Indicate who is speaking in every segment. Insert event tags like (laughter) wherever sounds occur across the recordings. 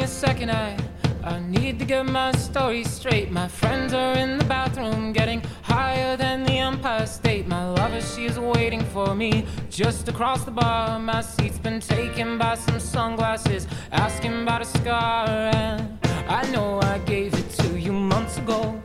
Speaker 1: me a second, I, I need to get my story straight. My friends are in the bathroom getting higher than the Empire State. My lover, she's waiting for me just across the bar. My seat's been taken by some sunglasses, asking about a scar. And I know I gave it to you months ago.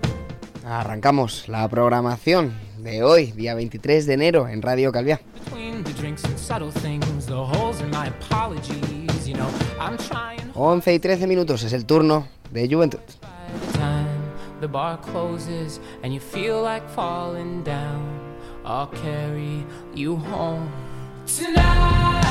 Speaker 2: Arrancamos la programación de hoy, día 23 de enero, en Radio Calviá.
Speaker 1: Between the drinks and subtle things, the holes in my apologies, you know, I'm trying
Speaker 2: 11 y 13 minutos es el turno de Juventud.
Speaker 1: by the time the bar closes and you feel like falling down. I'll carry you home tonight.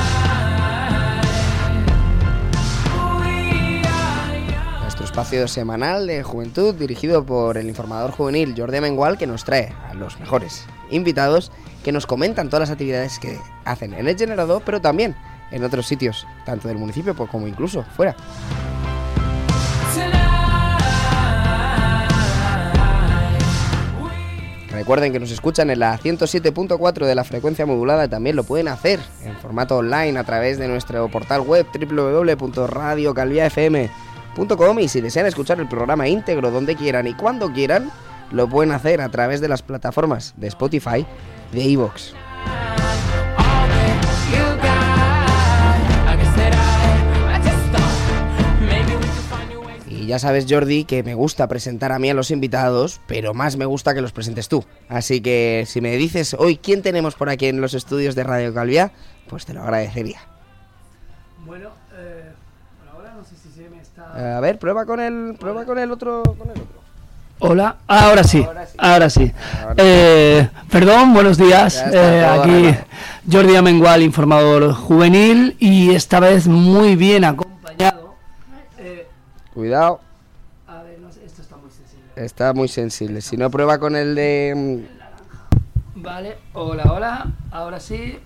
Speaker 1: We are young.
Speaker 2: Nuestro espacio semanal de juventud dirigido por el informador juvenil Jordi Mengual que nos trae a los mejores invitados que nos comentan todas las actividades que hacen en el generador, pero también en otros sitios, tanto del municipio pues, como incluso fuera. Recuerden que nos escuchan en la 107.4 de la frecuencia modulada, también lo pueden hacer en formato online a través de nuestro portal web www.radiocalviafm.com y si desean escuchar el programa íntegro donde quieran y cuando quieran, lo pueden hacer a través de las plataformas de Spotify de iVoox. Y ya sabes, Jordi, que me gusta presentar a mí a los invitados, pero más me gusta que los presentes tú. Así que si me dices hoy quién tenemos por aquí en los estudios de Radio Calvia, pues te lo agradecería.
Speaker 3: Bueno, eh, por ahora no sé si se me está...
Speaker 2: a ver, prueba con el, prueba con el otro, con el otro.
Speaker 3: Hola, ahora sí,
Speaker 2: Ahora sí.
Speaker 3: ahora sí.
Speaker 2: Ahora
Speaker 3: Eh, perdón, buenos días. Eh, aquí. Jordi Amengual, informador juvenil, y esta vez muy bien acompañado.
Speaker 2: Cuidado,
Speaker 3: a ver, no esto está muy sensible.
Speaker 2: está muy sensible. Si no, prueba con el de
Speaker 3: Vale, hola, hola, ahora sí.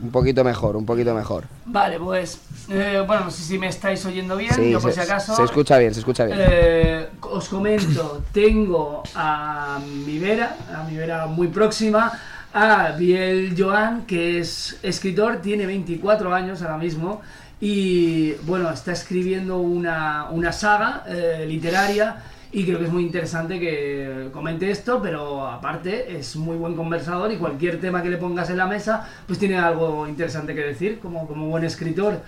Speaker 2: mm, un poquito mejor, un poquito mejor.
Speaker 3: Vale, pues, eh, bueno, no sé si me estáis oyendo bien,
Speaker 2: Sí,
Speaker 3: yo por
Speaker 2: se,
Speaker 3: si acaso...
Speaker 2: se escucha bien, se escucha bien.
Speaker 3: Eh, os comento, tengo a mi vera, a mi vera muy próxima, a Biel Joan, que es escritor, tiene 24 años ahora mismo, y bueno, está escribiendo una, una saga eh, literaria. Y creo que es muy interesante que comente esto, pero aparte es muy buen conversador y cualquier tema que le pongas en la mesa, pues tiene algo interesante que decir, como, como buen escritor.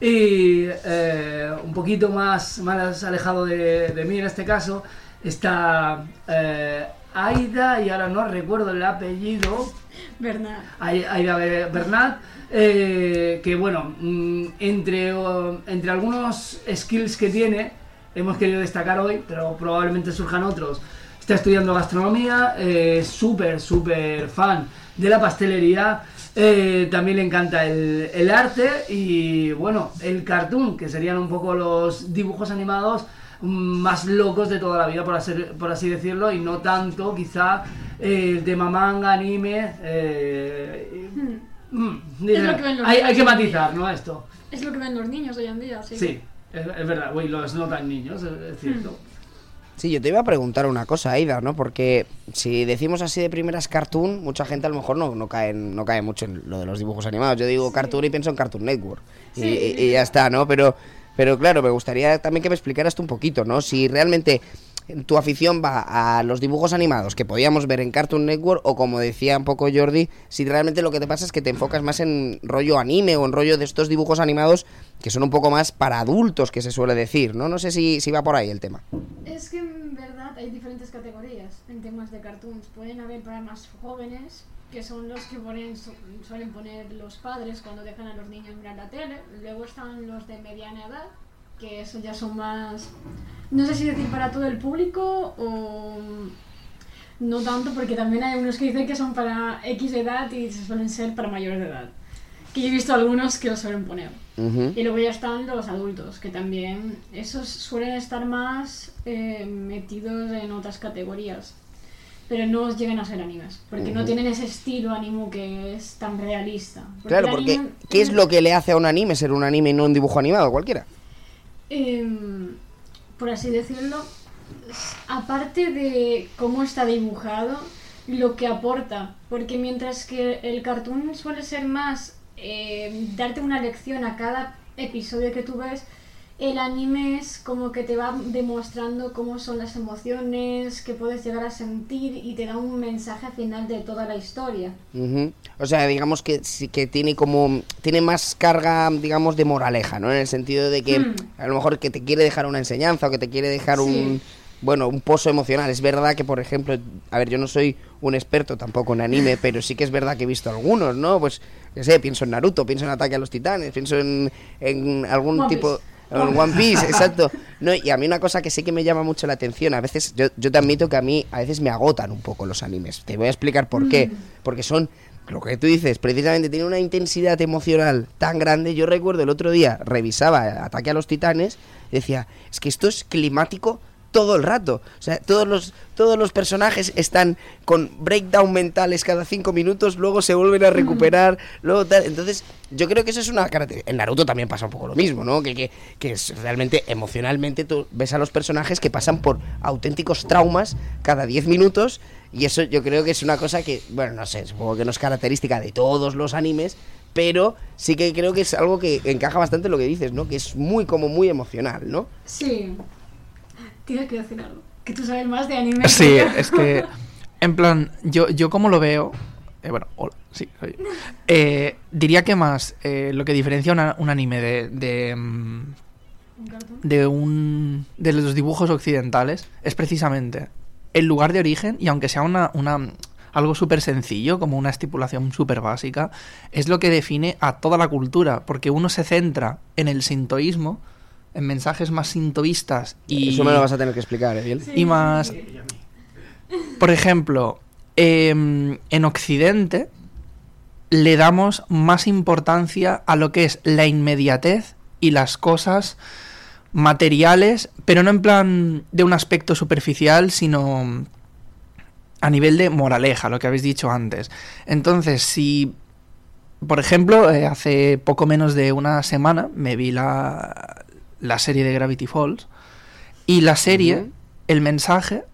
Speaker 3: Y eh, un poquito más, más alejado de, de mí en este caso está eh, Aida, y ahora no recuerdo el apellido,
Speaker 4: Bernard.
Speaker 3: Ai- Aida Be- Bernat, eh, que bueno, mm, entre, entre algunos skills que tiene, hemos querido destacar hoy, pero probablemente surjan otros. Está estudiando gastronomía, eh, súper, súper fan de la pastelería. eh, también le encanta el, el arte y bueno, el cartoon, que serían un poco los dibujos animados más locos de toda la vida, por así, por así decirlo, y no tanto quizá eh, el tema manga, anime. eh, y- mm,
Speaker 4: Es lo que ven los
Speaker 3: hay, hay que matizar. ¿no? Esto.
Speaker 4: Es lo que ven los niños hoy en día, sí.
Speaker 3: Sí, es, es verdad, güey, los notan niños, es, es cierto.
Speaker 2: Sí, yo te iba a preguntar una cosa, Aida, ¿no? Porque si decimos así de primeras cartoon, mucha gente a lo mejor no, no, cae, en- no cae mucho en lo de los dibujos animados. Yo digo cartoon y pienso en Cartoon Network. Y,
Speaker 4: Sí,
Speaker 2: y- y ya está, ¿no? Pero, pero claro, me gustaría también que me explicaras un poquito, ¿no? Si realmente tu afición va a los dibujos animados que podíamos ver en Cartoon Network o como decía un poco Jordi, si realmente lo que te pasa es que te enfocas más en rollo anime o en rollo de estos dibujos animados que son un poco más para adultos, que se suele decir, ¿no? No sé si, si va por ahí el tema.
Speaker 4: Es que en verdad hay diferentes categorías en temas de cartoons. Pueden haber para más jóvenes, que son los que ponen, su- suelen poner los padres cuando dejan a los niños mirar la tele. Luego están los de mediana edad, que eso ya son más, no sé si decir para todo el público o no tanto, porque también hay unos que dicen que son para X edad y suelen ser para mayores de edad. Que yo he visto algunos que los suelen poner.
Speaker 2: Ujú.
Speaker 4: Y luego ya están los adultos, que también esos suelen estar más eh, metidos en otras categorías. Pero no llegan a ser animes, porque no tienen ese estilo anime que es tan realista.
Speaker 2: Claro, porque
Speaker 4: anime-
Speaker 2: ¿qué es lo que le hace a un anime ser un anime y no un dibujo animado cualquiera?
Speaker 4: Em, por así decirlo, aparte de cómo está dibujado, lo que aporta, porque mientras que el cartoon suele ser más em, darte una lección a cada episodio que tú ves, el anime es como que te va demostrando cómo son las emociones que puedes llegar a sentir y te da un mensaje final de toda la historia.
Speaker 2: Ujú. O sea, digamos que sí que tiene como tiene más carga, digamos, de moraleja, ¿no? En el sentido de que
Speaker 4: Hmm.
Speaker 2: a lo mejor que te quiere dejar una enseñanza o que te quiere dejar un bueno, un pozo emocional. Es verdad que, por ejemplo, a ver, yo no soy un experto tampoco en anime, (laughs) pero sí que es verdad que he visto algunos, ¿no? Pues, qué sé, pienso en Naruto, pienso en Ataque a los Titanes, pienso en, en algún
Speaker 4: One
Speaker 2: tipo...
Speaker 4: Piece.
Speaker 2: En One Piece, exacto. No, y a mí una cosa que sí que me llama mucho la atención, a veces, yo, yo te admito que a mí a veces me agotan un poco los animes. Te voy a explicar por qué. Porque son, lo que tú dices, precisamente tiene una intensidad emocional tan grande. Yo recuerdo el otro día, revisaba Ataque a los Titanes, y decía, es que esto es climático todo el rato. O sea, todos los, todos los personajes están con breakdown mentales cada cinco minutos, luego se vuelven a recuperar, luego tal. Entonces, yo creo que eso es una característica. En Naruto también pasa un poco lo mismo, ¿no? Que, que, que es realmente emocionalmente tú ves a los personajes que pasan por auténticos traumas cada 10 minutos. Y eso yo creo que es una cosa que, bueno, no sé, supongo que no es característica de todos los animes, pero sí que creo que es algo que encaja bastante en lo que dices, ¿no? Que es muy como muy emocional, ¿no?
Speaker 4: Sí. Tienes que decir algo. Que tú sabes más de anime.
Speaker 5: Sí,
Speaker 4: que
Speaker 5: es que, en plan, yo, yo como lo veo, eh, bueno, hola, sí, soy yo. Eh, diría que más eh, lo que diferencia una- un anime de, de, mm,
Speaker 4: Un
Speaker 5: de un de los dibujos occidentales es precisamente el lugar de origen y aunque sea una, una algo súper sencillo como una estipulación súper básica es lo que define a toda la cultura porque uno se centra en el sintoísmo en mensajes más sintoístas y
Speaker 2: Eso me lo vas a tener que explicar, ¿eh? Biel?
Speaker 5: y más por ejemplo em, en occidente le damos más importancia a lo que es la inmediatez y las cosas materiales, pero no en plan de un aspecto superficial, sino a nivel de moraleja, lo que habéis dicho antes. Entonces, si, por ejemplo, eh, hace poco menos de una semana me vi la, la serie de Gravity Falls, y la serie, el mensaje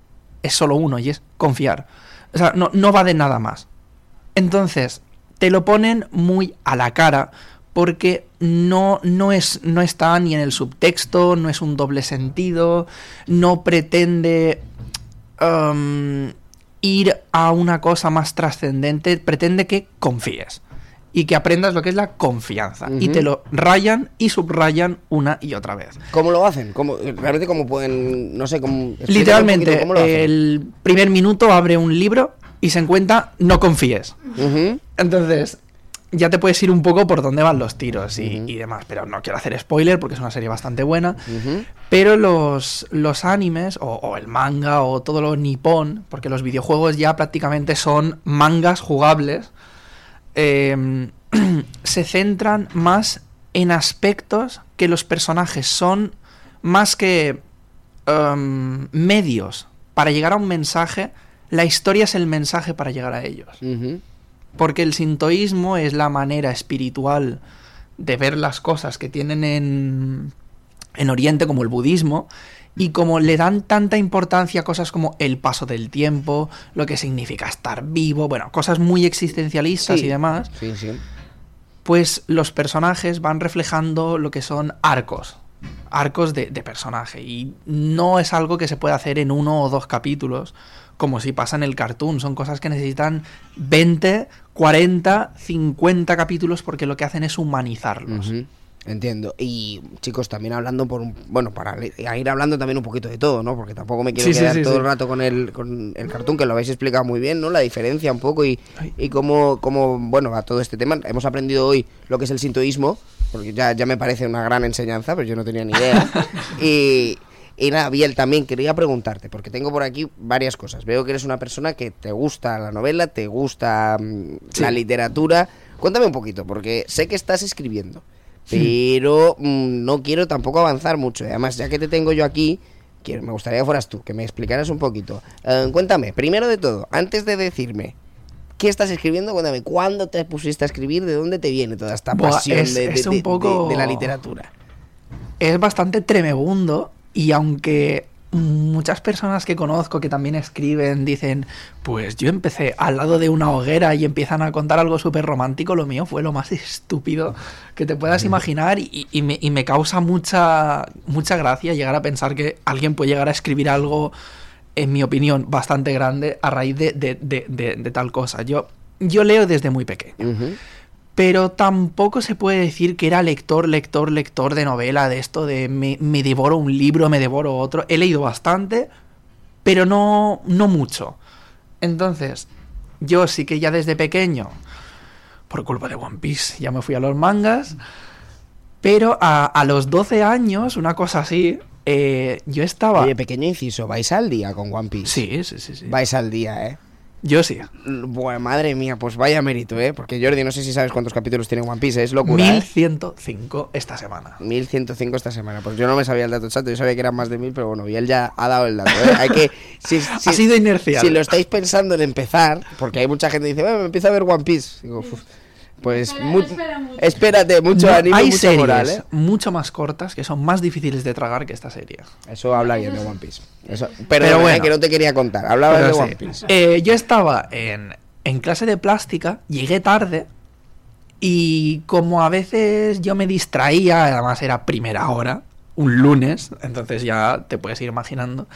Speaker 5: es solo uno, y es confiar. O sea, no, no va de nada más. Entonces, te lo ponen muy a la cara porque no, no, es, no está ni en el subtexto, no es un doble sentido, no pretende um, ir a una cosa más trascendente, pretende que confíes y que aprendas lo que es la confianza. Y te lo rayan y subrayan una y otra vez.
Speaker 2: ¿Cómo lo hacen? ¿Cómo, realmente cómo pueden, no sé, cómo...
Speaker 5: Literalmente,
Speaker 2: poquito cómo lo hacen.
Speaker 5: el primer minuto abre un libro y se encuentra no confíes. Entonces, ya te puedes ir un poco por dónde van los tiros y, y demás. Pero no quiero hacer spoiler porque es una serie bastante buena. Pero los, los animes, o, o el manga, o todo lo nipón, porque los videojuegos ya prácticamente son mangas jugables, eh, (clears throat) se centran más en aspectos que los personajes son más que em, medios para llegar a un mensaje. La historia es el mensaje para llegar a ellos. Porque el sintoísmo es la manera espiritual de ver las cosas que tienen en, en Oriente, como el budismo, y como le dan tanta importancia a cosas como el paso del tiempo, lo que significa estar vivo, bueno, cosas muy existencialistas
Speaker 2: Sí.
Speaker 5: y demás,
Speaker 2: Sí, sí.
Speaker 5: pues los personajes van reflejando lo que son arcos, arcos de, de personaje, y no es algo que se puede hacer en uno o dos capítulos, como si pasa en el cartoon, son cosas que necesitan 20, 40, 50 capítulos porque lo que hacen es humanizarlos.
Speaker 2: Entiendo. Y chicos, también hablando por un... Bueno, para a ir hablando también un poquito de todo, ¿no? Porque tampoco me quiero
Speaker 5: Sí,
Speaker 2: quedar
Speaker 5: sí,
Speaker 2: todo el rato con el, con el cartoon, que lo habéis explicado muy bien, ¿no? La diferencia un poco y, y cómo, cómo, bueno, va todo este tema. Hemos aprendido hoy lo que es el sintoísmo, porque ya, ya me parece una gran enseñanza, pero yo no tenía ni idea. (laughs) y, y nada, Biel, también quería preguntarte, porque tengo por aquí varias cosas. Veo que eres una persona que te gusta la novela, te gusta mm, la literatura. Cuéntame un poquito, porque sé que estás escribiendo. Pero mm, no quiero tampoco avanzar mucho. Además, ya que te tengo yo aquí, quiero, me gustaría que fueras tú, que me explicaras un poquito. Eh, cuéntame, primero de todo, antes de decirme qué estás escribiendo, cuéntame, ¿cuándo te pusiste a escribir? ¿De dónde te viene toda esta
Speaker 5: Buah,
Speaker 2: pasión
Speaker 5: es-
Speaker 2: de, de-
Speaker 5: es un poco-
Speaker 2: de- de la literatura?
Speaker 5: Es bastante tremebundo y aunque muchas personas que conozco que también escriben dicen, pues yo empecé al lado de una hoguera y empiezan a contar algo súper romántico, lo mío fue lo más (laughs) estúpido que te puedas imaginar y, y me, y me causa mucha, mucha gracia llegar a pensar que alguien puede llegar a escribir algo, en mi opinión, bastante grande a raíz de, de- de- tal cosa. Yo, yo leo desde muy pequeño. Pero tampoco se puede decir que era lector, lector, lector de novela, de esto de me, me devoro un libro, me devoro otro. He leído bastante, pero no, no mucho. Entonces, yo sí que ya desde pequeño, por culpa de One Piece, ya me fui a los mangas, pero a, a los 12 años, una cosa así, eh, yo estaba...
Speaker 2: Oye, pequeño inciso, vais al día con One Piece.
Speaker 5: Sí, sí, sí, sí.
Speaker 2: Vais al día, ¿eh?
Speaker 5: Yo sí.
Speaker 2: Bueno, madre mía, pues vaya mérito, ¿eh? Porque Jordi, no sé si sabes cuántos capítulos tiene One Piece, es locura, ¿eh?
Speaker 5: 1105 esta semana.
Speaker 2: 1105 esta semana. Pues yo no me sabía el dato exacto, yo sabía que eran más de 1000, pero bueno, y él ya ha dado el dato, ¿eh? Hay que... (laughs) Si, si-
Speaker 5: ha sido inercial.
Speaker 2: si lo estáis pensando en empezar, porque hay mucha gente que dice, bueno, me empiezo a ver One Piece. Digo, "Uf, pues
Speaker 4: Espera-
Speaker 2: mu-
Speaker 4: espera mucho.
Speaker 2: espérate, mucho
Speaker 5: No,
Speaker 2: ánimo,
Speaker 5: hay
Speaker 2: mucha
Speaker 5: series
Speaker 2: moral, ¿eh?
Speaker 5: mucho más cortas que son más difíciles de tragar que esta serie.
Speaker 2: Eso habla bien de One Piece. Eso, pero,
Speaker 5: Pero bueno.
Speaker 2: que no te quería contar. Hablaba de
Speaker 5: sí.
Speaker 2: One Piece.
Speaker 5: Eh, yo estaba en, en clase de plástica, llegué tarde y como a veces yo me distraía, además era primera hora, un lunes, entonces ya te puedes ir imaginando,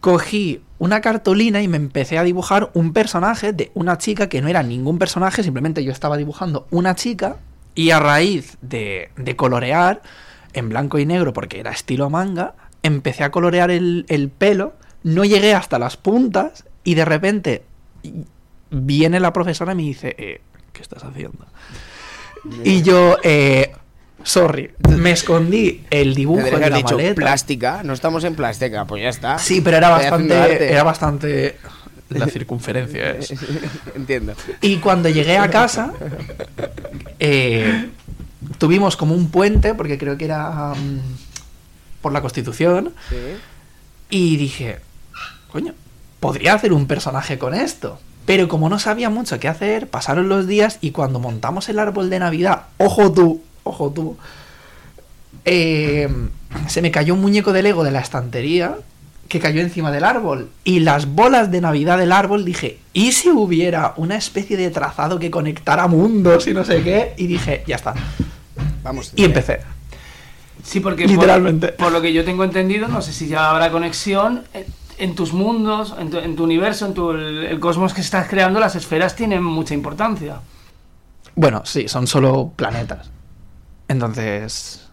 Speaker 5: cogí una cartulina y me empecé a dibujar un personaje de una chica que no era ningún personaje, simplemente yo estaba dibujando una chica y a raíz de, de colorear en blanco y negro, porque era estilo manga, empecé a colorear el, el pelo, no llegué hasta las puntas y de repente viene la profesora y me dice, eh, ¿qué estás haciendo? Y yo, eh, sorry, me escondí el dibujo de la
Speaker 2: dicho
Speaker 5: maleta.
Speaker 2: plástica. No estamos en plástica, pues ya está.
Speaker 5: Sí, pero era
Speaker 2: Estoy
Speaker 5: bastante, era bastante la (laughs) circunferencia es.
Speaker 2: Entiendo.
Speaker 5: Y cuando llegué a casa, eh, tuvimos como un puente, porque creo que era mm, por la Constitución, y dije, coño, podría hacer un personaje con esto. Pero como no sabía mucho qué hacer, pasaron los días y cuando montamos el árbol de Navidad, ojo tú, ojo tú, eh, se me cayó un muñeco de Lego de la estantería que cayó encima del árbol. Y las bolas de Navidad del árbol dije, ¿y si hubiera una especie de trazado que conectara mundos y no sé qué? Y dije, ya está.
Speaker 2: Vamos.
Speaker 5: Y empecé.
Speaker 3: Sí, porque por-
Speaker 5: Literalmente.
Speaker 3: Por, lo que yo tengo entendido, no sé si ya habrá conexión, en, en tus mundos, en tu, en tu universo, en tu, el, el cosmos que estás creando, las esferas tienen mucha importancia.
Speaker 5: Bueno, sí, son solo planetas. Entonces,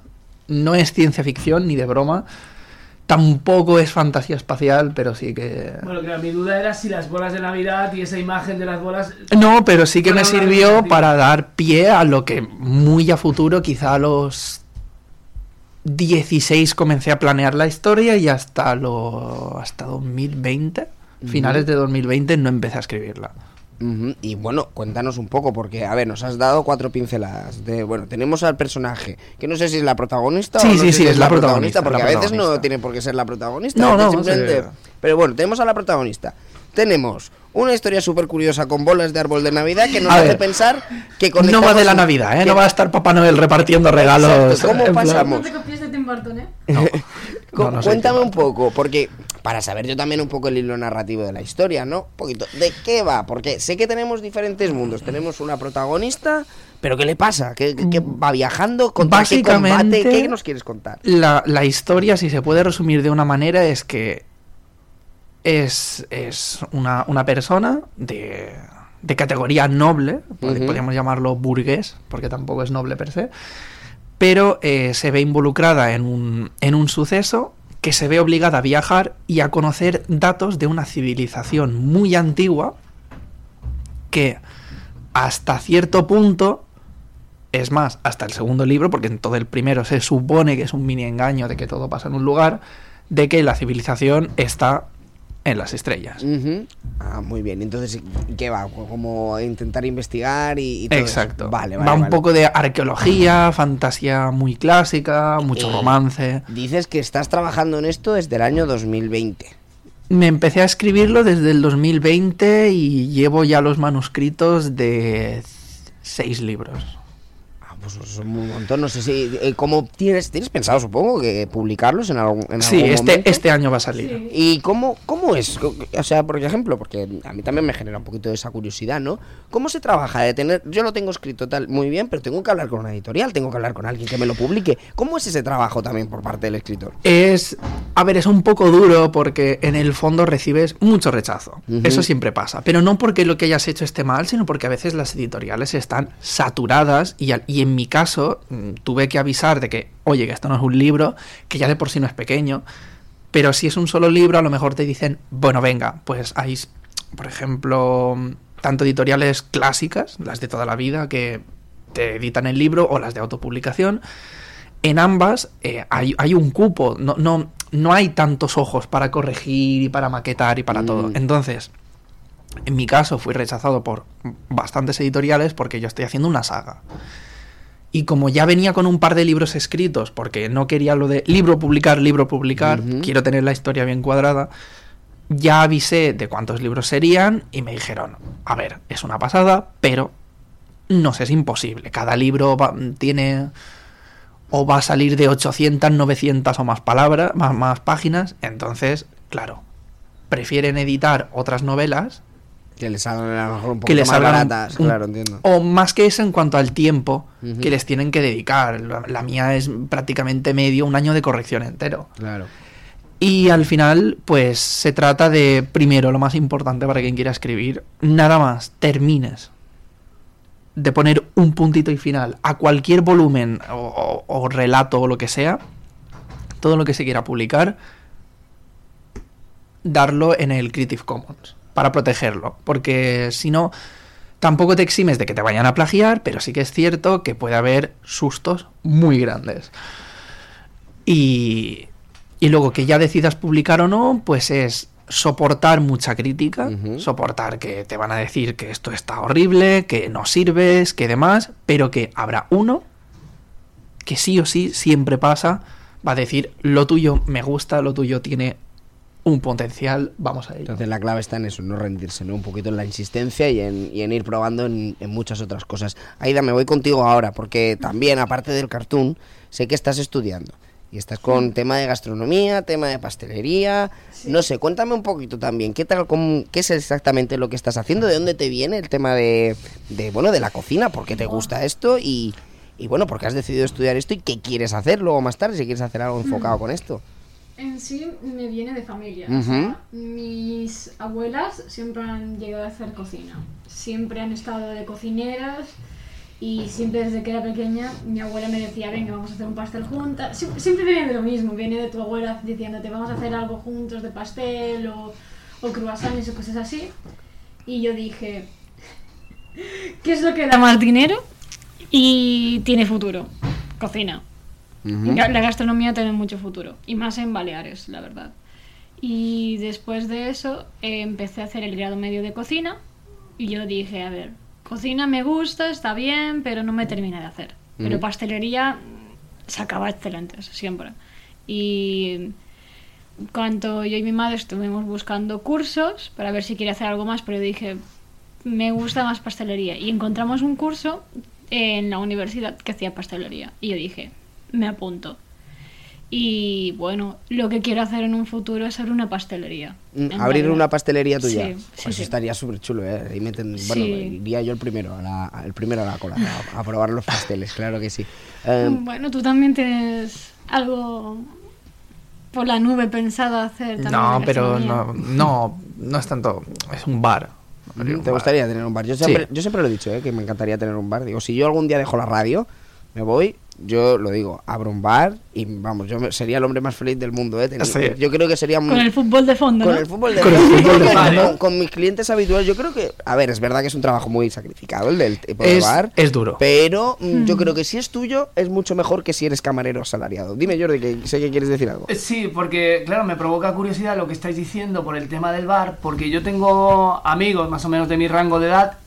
Speaker 5: no es ciencia ficción ni de broma. Tampoco es fantasía espacial, pero sí que...
Speaker 3: Bueno, que mi duda era si las bolas de Navidad y esa imagen de las bolas...
Speaker 5: No, pero sí que me sirvió para dar pie a lo que muy a futuro, quizá a los 16 comencé a planear la historia y hasta lo hasta 2020, finales de 2020 no empecé a escribirla.
Speaker 2: Y bueno, cuéntanos un poco, porque, a ver, nos has dado cuatro pinceladas. De, bueno, tenemos al personaje, que no sé si es la protagonista
Speaker 5: Sí,
Speaker 2: o no
Speaker 5: sí,
Speaker 2: sé
Speaker 5: sí,
Speaker 2: si
Speaker 5: es la protagonista,
Speaker 2: porque
Speaker 5: la
Speaker 2: a veces no tiene por qué ser la protagonista.
Speaker 5: No, no,
Speaker 2: simplemente-
Speaker 5: sí.
Speaker 2: Pero bueno, tenemos a la protagonista. Tenemos una historia súper curiosa con bolas de árbol de Navidad que nos
Speaker 5: A
Speaker 2: hace
Speaker 5: ver,
Speaker 2: pensar que
Speaker 5: No va de la Navidad, ¿eh?
Speaker 2: que-
Speaker 5: No va a estar Papá Noel repartiendo regalos.
Speaker 2: Exacto, ¿cómo pasamos?
Speaker 4: No te copies de Tim Burton, ¿eh?
Speaker 5: No, (laughs) no
Speaker 2: Cuéntame un poco, porque para saber yo también un poco el hilo narrativo de la historia, ¿no? Un poquito, ¿de qué va? Porque sé que tenemos diferentes mundos. Tenemos una protagonista, pero ¿qué le pasa? ¿Qué, qué- qué va viajando? ¿Contra qué combate?
Speaker 5: Básicamente-
Speaker 2: ¿Qué nos quieres contar?
Speaker 5: La, la historia, si se puede resumir de una manera, es que es, es una, una persona de, de categoría noble, podríamos llamarlo burgués, porque tampoco es noble per se, pero eh, se ve involucrada en un, en un suceso que se ve obligada a viajar y a conocer datos de una civilización muy antigua que hasta cierto punto es más, hasta el segundo libro, porque en todo el primero se supone que es un mini engaño de que todo pasa en un lugar, de que la civilización está en las estrellas.
Speaker 2: Ah, muy bien. Entonces, ¿qué va? Como intentar investigar y, y todo eso.
Speaker 5: Exacto.
Speaker 2: Vale, vale.
Speaker 5: Va un
Speaker 2: vale.
Speaker 5: poco de arqueología, fantasía muy clásica, mucho
Speaker 2: Eh,
Speaker 5: romance.
Speaker 2: Dices que estás trabajando en esto desde el año 2020.
Speaker 5: Me empecé a escribirlo desde el 2020 y llevo ya los manuscritos de seis libros.
Speaker 2: Pues son un montón. No sé si. eh, ¿Cómo tienes, tienes pensado, supongo, que publicarlos en algún, en
Speaker 5: Sí,
Speaker 2: algún
Speaker 5: este,
Speaker 2: momento?
Speaker 5: este año va a salir.
Speaker 4: Sí.
Speaker 2: ¿Y cómo, cómo es? O sea, por ejemplo, porque a mí también me genera un poquito de esa curiosidad, ¿no? ¿Cómo se trabaja de tener, yo lo tengo escrito tal muy bien, pero tengo que hablar con una editorial, tengo que hablar con alguien que me lo publique? ¿Cómo es ese trabajo también por parte del escritor?
Speaker 5: Es, a ver, es un poco duro porque en el fondo recibes mucho rechazo. Eso siempre pasa. Pero no porque lo que hayas hecho esté mal, sino porque a veces las editoriales están saturadas y, y en mi caso mm, tuve que avisar de que, oye, que esto no es un libro, que ya de por sí no es pequeño. Pero si es un solo libro, a lo mejor te dicen, bueno, venga, pues hay, por ejemplo, tanto editoriales clásicas, las de toda la vida, que te editan el libro, o las de autopublicación. En ambas eh, hay, hay un cupo, no, no, no hay tantos ojos para corregir y para maquetar y para
Speaker 2: Mm.
Speaker 5: todo. Entonces, en mi caso fui rechazado por bastantes editoriales porque yo estoy haciendo una saga. Y como ya venía con un par de libros escritos, porque no quería lo de libro publicar, libro publicar, quiero tener la historia bien cuadrada, ya avisé de cuántos libros serían y me dijeron, a ver, es una pasada, pero no sé, es imposible. Cada libro va- tiene o va a salir de 800, 900 o más palabras, más, más páginas, entonces, claro, prefieren editar otras novelas
Speaker 2: Que les salgan a lo mejor un poco
Speaker 5: que les
Speaker 2: más baratas,
Speaker 5: un-
Speaker 2: claro, entiendo.
Speaker 5: o más que eso en cuanto al tiempo que les tienen que dedicar. La, la mía es prácticamente medio, un año de corrección entero.
Speaker 2: Claro.
Speaker 5: Y al final, pues se trata de, primero, lo más importante para quien quiera escribir, nada más, termines de poner un puntito y final a cualquier volumen o, o- o relato o lo que sea, todo lo que se quiera publicar, darlo en el Creative Commons para protegerlo, porque si no, tampoco te eximes de que te vayan a plagiar, pero sí que es cierto que puede haber sustos muy grandes. Y, y luego que ya decidas publicar o no, pues es soportar mucha crítica, soportar que te van a decir que esto está horrible, que no sirves, que demás, pero que habrá uno que sí o sí siempre pasa, va a decir lo tuyo me gusta, lo tuyo tiene un potencial, vamos a ello.
Speaker 2: Entonces la clave está en eso, no rendirse, ¿no? Un poquito en la insistencia y en, y en ir probando en, en muchas otras cosas. Aida, me voy contigo ahora, porque también, aparte del cartoon, sé que estás estudiando. Y estás con tema de gastronomía, tema de pastelería. No sé, cuéntame un poquito también. ¿Qué tal, cómo- qué es exactamente lo que estás haciendo? ¿De dónde te viene el tema de, de bueno, de la cocina? ¿Por qué te gusta esto? Y, y bueno, ¿por qué has decidido estudiar esto? ¿Y qué quieres hacer luego más tarde? Si quieres hacer algo enfocado con esto.
Speaker 4: En sí me viene de familia.
Speaker 2: Ujú.
Speaker 4: o sea, mis abuelas siempre han llegado a hacer cocina. Siempre han estado de cocineras y siempre desde que era pequeña mi abuela me decía, venga, vamos a hacer un pastel juntas. Sie- Siempre viene de lo mismo, viene de tu abuela diciéndote, vamos a hacer algo juntos de pastel o, o croissants o cosas así. Y yo dije, (laughs) ¿qué es lo que da más dinero y tiene futuro? Cocina. La la gastronomía tiene mucho futuro, y más en Baleares, la verdad. Y después de eso eh, empecé a hacer el grado medio de cocina y yo dije, a ver, cocina me gusta, está bien, pero no me termina de hacer. Pero
Speaker 2: Ujú.
Speaker 4: pastelería mm, sacaba excelentes, siempre. Y cuando yo y mi madre estuvimos buscando cursos para ver si quería hacer algo más, pero dije, me gusta más pastelería. Y encontramos un curso en la universidad que hacía pastelería. Y yo dije, me apunto. Y bueno, lo que quiero hacer en un futuro es abrir una pastelería.
Speaker 2: Mm, Abrir una pastelería tuya.
Speaker 4: Sí,
Speaker 2: Pues
Speaker 4: sí,
Speaker 2: eso
Speaker 4: sí.
Speaker 2: estaría súper chulo, ¿eh? Ahí meten- bueno, iría yo el primero, a la, el primero a la cola, a, a probar los pasteles, claro que sí. Eh,
Speaker 4: Bueno, tú también tienes algo por la nube pensado hacer. también
Speaker 5: No, pero no, no, no es tanto, es un bar. Un
Speaker 2: ¿Te
Speaker 5: bar.
Speaker 2: gustaría tener un bar? Yo siempre,
Speaker 5: Sí.
Speaker 2: yo siempre lo he dicho, ¿eh? que me encantaría tener un bar. Digo, si yo algún día dejo la radio, me voy, yo lo digo, abro un bar y vamos, yo sería el hombre más feliz del mundo. ¿eh? Tener-
Speaker 5: Sí.
Speaker 2: Yo creo que sería muy...
Speaker 4: Con el fútbol de fondo,
Speaker 2: Con
Speaker 4: ¿no?
Speaker 2: el fútbol de
Speaker 5: Con el
Speaker 2: fondo,
Speaker 5: fútbol de (laughs)
Speaker 2: porque
Speaker 5: fondo.
Speaker 2: con, con mis clientes habituales, yo creo que, a ver, es verdad que es un trabajo muy sacrificado el del tipo de
Speaker 5: Es,
Speaker 2: bar,
Speaker 5: es duro.
Speaker 2: pero mm, yo creo que si es tuyo es mucho mejor que si eres camarero asalariado. Dime Jordi, que sé que quieres decir algo.
Speaker 3: Eh, Sí, porque claro, me provoca curiosidad lo que estáis diciendo por el tema del bar, porque yo tengo amigos más o menos de mi rango de edad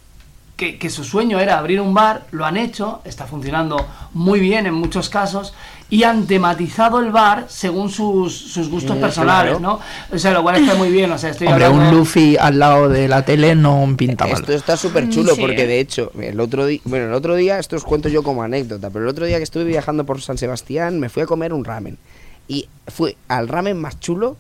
Speaker 3: que, que su sueño era abrir un bar, lo han hecho, está funcionando muy bien en muchos casos, y han tematizado el bar según sus, sus gustos
Speaker 2: Eh,
Speaker 3: personales,
Speaker 2: claro.
Speaker 3: ¿no? O sea, lo cual está muy bien, o sea, estoy
Speaker 5: Hombre,
Speaker 3: hablando...
Speaker 5: un Luffy al lado de la tele no pinta mal.
Speaker 2: Esto está súper chulo
Speaker 4: Sí.
Speaker 2: porque de hecho, el otro día, bueno, el otro día, esto os cuento yo como anécdota, pero el otro día que estuve viajando por San Sebastián me fui a comer un ramen y fue al ramen más chulo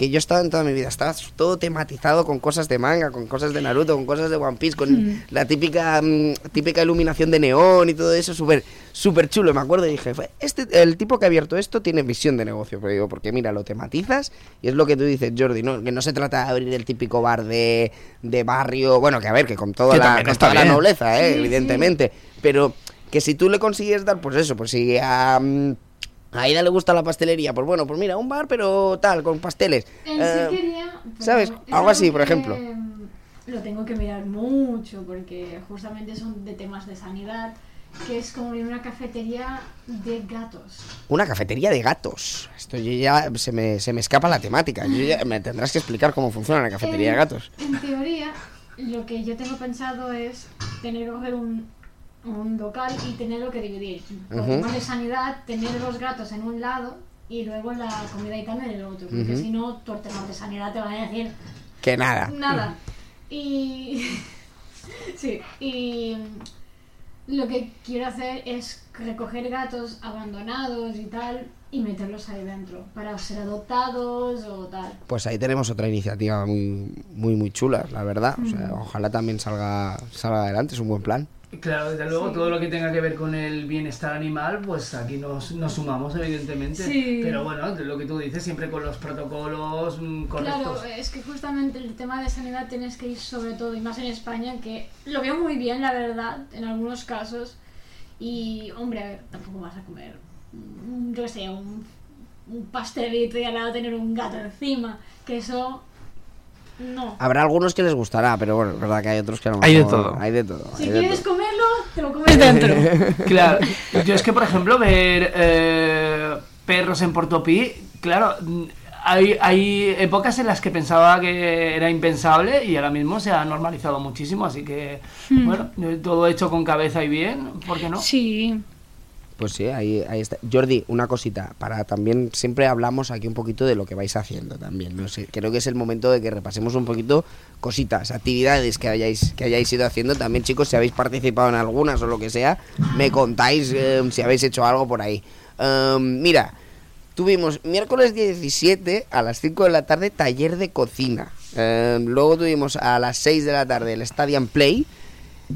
Speaker 2: que yo he estado en toda mi vida. Estaba todo tematizado con cosas de manga, con cosas de Naruto, con cosas de One Piece, con la típica mm, típica iluminación de neón y todo eso, súper súper chulo. Me acuerdo y dije, "Fue- este el tipo que ha abierto esto tiene visión de negocio, pero digo, porque mira, lo tematizas y es lo que tú dices, Jordi, ¿no? que no se trata de abrir el típico bar de, de barrio, bueno, que a ver, que con toda
Speaker 5: Que
Speaker 2: la, con toda nobleza, ¿eh?
Speaker 4: Sí,
Speaker 2: evidentemente, pero que si tú le consigues dar, pues eso, pues si a... mm, a Aida le gusta la pastelería, pues bueno, pues mira, un bar, pero tal, con pasteles.
Speaker 4: En
Speaker 2: Eh,
Speaker 4: sí quería,
Speaker 2: ¿sabes?
Speaker 4: es
Speaker 2: Algo así, por ejemplo.
Speaker 4: Lo tengo que mirar mucho porque justamente son de temas de sanidad, que es como una cafetería de gatos.
Speaker 2: Una cafetería de gatos. Esto yo ya se me, se me escapa la temática. Yo ya- me tendrás que explicar cómo funciona una cafetería de gatos.
Speaker 4: En teoría, lo que yo tengo pensado es tener un, un local y tenerlo que dividir. Por temas de sanidad, tener los gatos en un lado y luego la comida y tal en el otro. Porque si no, por temas de sanidad te van a decir
Speaker 2: Que nada.
Speaker 4: Nada. Y. (laughs) sí, y. Lo que quiero hacer es recoger gatos abandonados y tal y meterlos ahí dentro para ser adoptados o tal.
Speaker 2: Pues ahí tenemos otra iniciativa muy, muy, muy chula, la verdad. O sea, ojalá también salga, salga adelante, es un buen plan.
Speaker 3: Claro, desde luego
Speaker 4: Sí.
Speaker 3: todo lo que tenga que ver con el bienestar animal, pues aquí nos, nos sumamos evidentemente.
Speaker 4: Sí.
Speaker 3: Pero bueno, lo que tú dices, siempre con los protocolos mm, correctos.
Speaker 4: Claro, es que justamente el tema de sanidad tienes que ir sobre todo, y más en España, que lo veo muy bien, la verdad, en algunos casos. Y, hombre, a ver, tampoco vas a comer, mm, yo qué sé, un, un pastelito y al lado tener un gato encima, que eso no.
Speaker 2: Habrá algunos que les gustará, pero bueno, es verdad que hay otros que lo
Speaker 5: Hay de todo.
Speaker 2: Hay de todo.
Speaker 4: Si
Speaker 2: de
Speaker 4: quieres
Speaker 2: todo.
Speaker 4: comerlo, te lo comes (laughs) dentro.
Speaker 3: Claro, yo es que por ejemplo ver eh, perros en Portopí, claro, hay, hay épocas en las que pensaba que era impensable y ahora mismo se ha normalizado muchísimo, así que bueno, eh, todo hecho con cabeza y bien, ¿por qué no?
Speaker 4: Sí.
Speaker 2: Pues sí, ahí, ahí está. Jordi, una cosita, para también siempre hablamos aquí un poquito de lo que vais haciendo también. No sé, creo que es el momento de que repasemos un poquito cositas, actividades que hayáis que hayáis ido haciendo. También, chicos, si habéis participado en algunas o lo que sea, me contáis eh, si habéis hecho algo por ahí. Em, mira, tuvimos miércoles 17 a las 5 de la tarde taller de cocina. Em, luego tuvimos a las 6 de la tarde el Stadium Play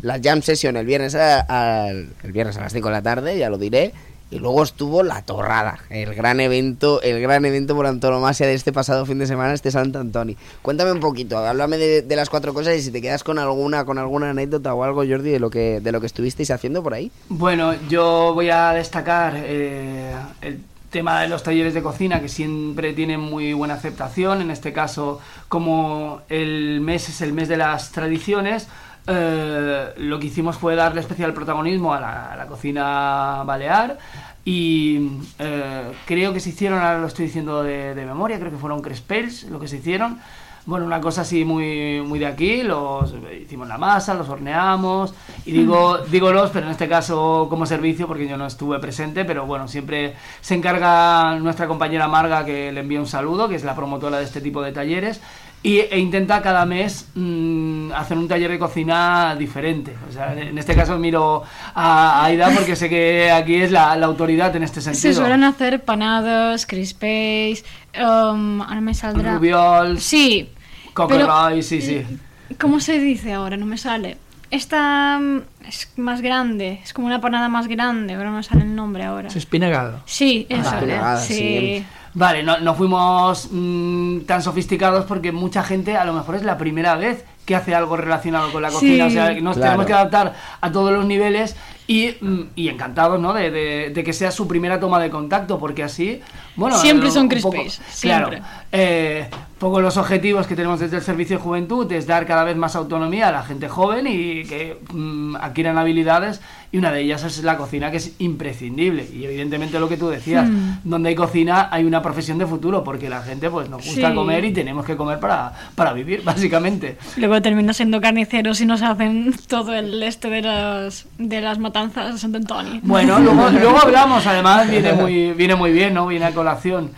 Speaker 2: la jam session el viernes a, el viernes a las 5 de la tarde, ya lo diré. Y luego estuvo la torrada, el gran evento, el gran evento por antonomasia de este pasado fin de semana, este Santo Antonio. Cuéntame un poquito, háblame de, de las cuatro cosas y si te quedas con alguna, con alguna anécdota o algo, Jordi, de lo que, de lo que estuvisteis haciendo por ahí.
Speaker 3: Bueno, yo voy a destacar eh, el tema de los talleres de cocina que siempre tienen muy buena aceptación. En este caso, como el mes es el mes de las tradiciones, eh, lo que hicimos fue darle especial protagonismo a la, a la cocina balear. Y eh, creo que se hicieron, ahora lo estoy diciendo de, de memoria, creo que fueron crespels lo que se hicieron. Bueno, una cosa así muy, muy de aquí, los hicimos la masa, los horneamos, y digo, digo los, pero en este caso como servicio, porque yo no estuve presente, pero bueno, siempre se encarga nuestra compañera Marga, que le envía un saludo, que es la promotora de este tipo de talleres, y, e intenta cada mes mm, hacer un taller de cocina diferente. O sea, en este caso miro a Aida porque sé que aquí es la, la autoridad en este sentido.
Speaker 6: Se suelen hacer panados, crispéis, um, ahora me saldrá...
Speaker 3: Rubiols,
Speaker 6: Sí,
Speaker 3: rice, sí, sí.
Speaker 6: ¿cómo se dice ahora? No me sale. Esta mm, es más grande, es como una panada más grande, pero no me sale el nombre ahora.
Speaker 5: Es espinegado.
Speaker 6: Sí, eso.
Speaker 2: Espinagada,
Speaker 6: sí.
Speaker 2: sí.
Speaker 3: Vale, no, no fuimos mm, tan sofisticados porque mucha gente a lo mejor es la primera vez que hace algo relacionado con la
Speaker 6: Sí.
Speaker 3: cocina. O sea, nos
Speaker 2: Claro.
Speaker 3: tenemos que adaptar a todos los niveles y, mm, y encantados, ¿no? De, de- de que sea su primera toma de contacto, porque así Bueno,
Speaker 6: Siempre son Pace,
Speaker 3: Claro, eh, poco los objetivos que tenemos desde el Servicio de Juventud es dar cada vez más autonomía a la gente joven y que mm, adquieran habilidades y una de ellas es la cocina que es imprescindible y evidentemente lo que tú decías,
Speaker 6: Hmm.
Speaker 3: donde hay cocina hay una profesión de futuro porque la gente pues nos gusta
Speaker 6: Sí.
Speaker 3: comer y tenemos que comer para, para vivir (laughs) básicamente.
Speaker 6: Luego termina siendo carniceros y nos hacen todo el este de las, de las matanzas de Sant Antoni.
Speaker 3: Bueno, luego, (laughs) luego hablamos, además viene muy, viene muy bien, ¿no? Viene a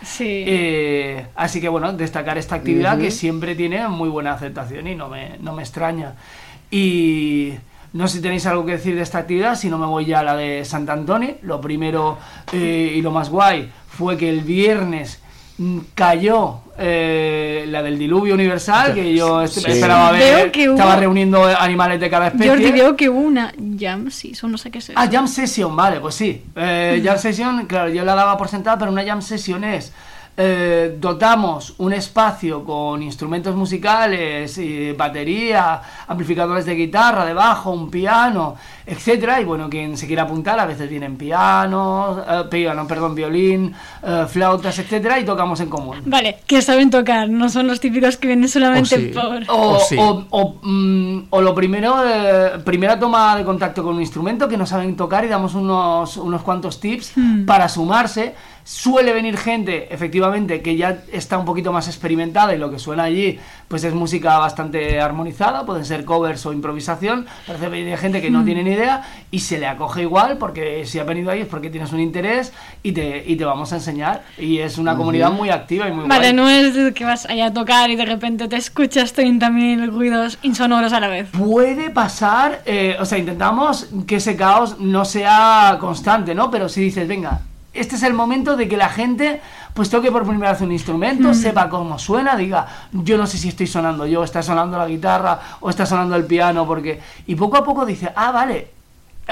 Speaker 6: Sí.
Speaker 3: Eh, así que bueno, destacar esta actividad que siempre tiene muy buena aceptación y no me, no me extraña. Y no sé si tenéis algo que decir de esta actividad, si no me voy ya a la de Sant Antoni. Lo primero eh, y lo más guay fue que el viernes mm, cayó eh, la del diluvio universal, que yo
Speaker 2: Sí.
Speaker 3: esperaba ver,
Speaker 6: Veo que
Speaker 3: estaba
Speaker 6: hubo-
Speaker 3: reuniendo animales de cada especie.
Speaker 6: Jordi veo que hubo una jam season, no sé qué es eso.
Speaker 3: Ah, Jam Session, vale, pues sí. Eh, jam Session, claro, yo la daba por sentada, pero una Jam Session es. Eh, dotamos un espacio con instrumentos musicales, y batería, amplificadores de guitarra, de bajo, un piano, etcétera. Y bueno, quien se quiera apuntar, a veces vienen pianos, eh, piano, perdón, violín, eh, flautas, etcétera, y tocamos en común.
Speaker 6: Vale, que saben tocar, no son los típicos que vienen solamente
Speaker 5: Oh, sí.
Speaker 6: por...
Speaker 3: O,
Speaker 5: O sí.
Speaker 3: o- o, mm, o lo primero, eh, primera toma de contacto con un instrumento que no saben tocar y damos unos, unos cuantos tips para sumarse. Suele venir gente, efectivamente, que ya está un poquito más experimentada y lo que suena allí pues es música bastante armonizada, pueden ser covers o improvisación. Parece viene gente que no tiene ni idea y se le acoge igual porque si ha venido ahí es porque tienes un interés y te, y te vamos a enseñar. Y es una comunidad muy activa y muy
Speaker 6: Vale,
Speaker 3: guay.
Speaker 6: no es que vas allá a tocar y de repente te escuchas 30.000 ruidos insonoros a la vez.
Speaker 3: Puede pasar, eh, o sea, intentamos que ese caos no sea constante, ¿no? Pero si dices, venga, este es el momento de que la gente pues toque por primera vez un instrumento, sepa cómo suena, diga, yo no sé si estoy sonando yo, está sonando la guitarra o está sonando el piano, porque... Y poco a poco dice, ah, vale,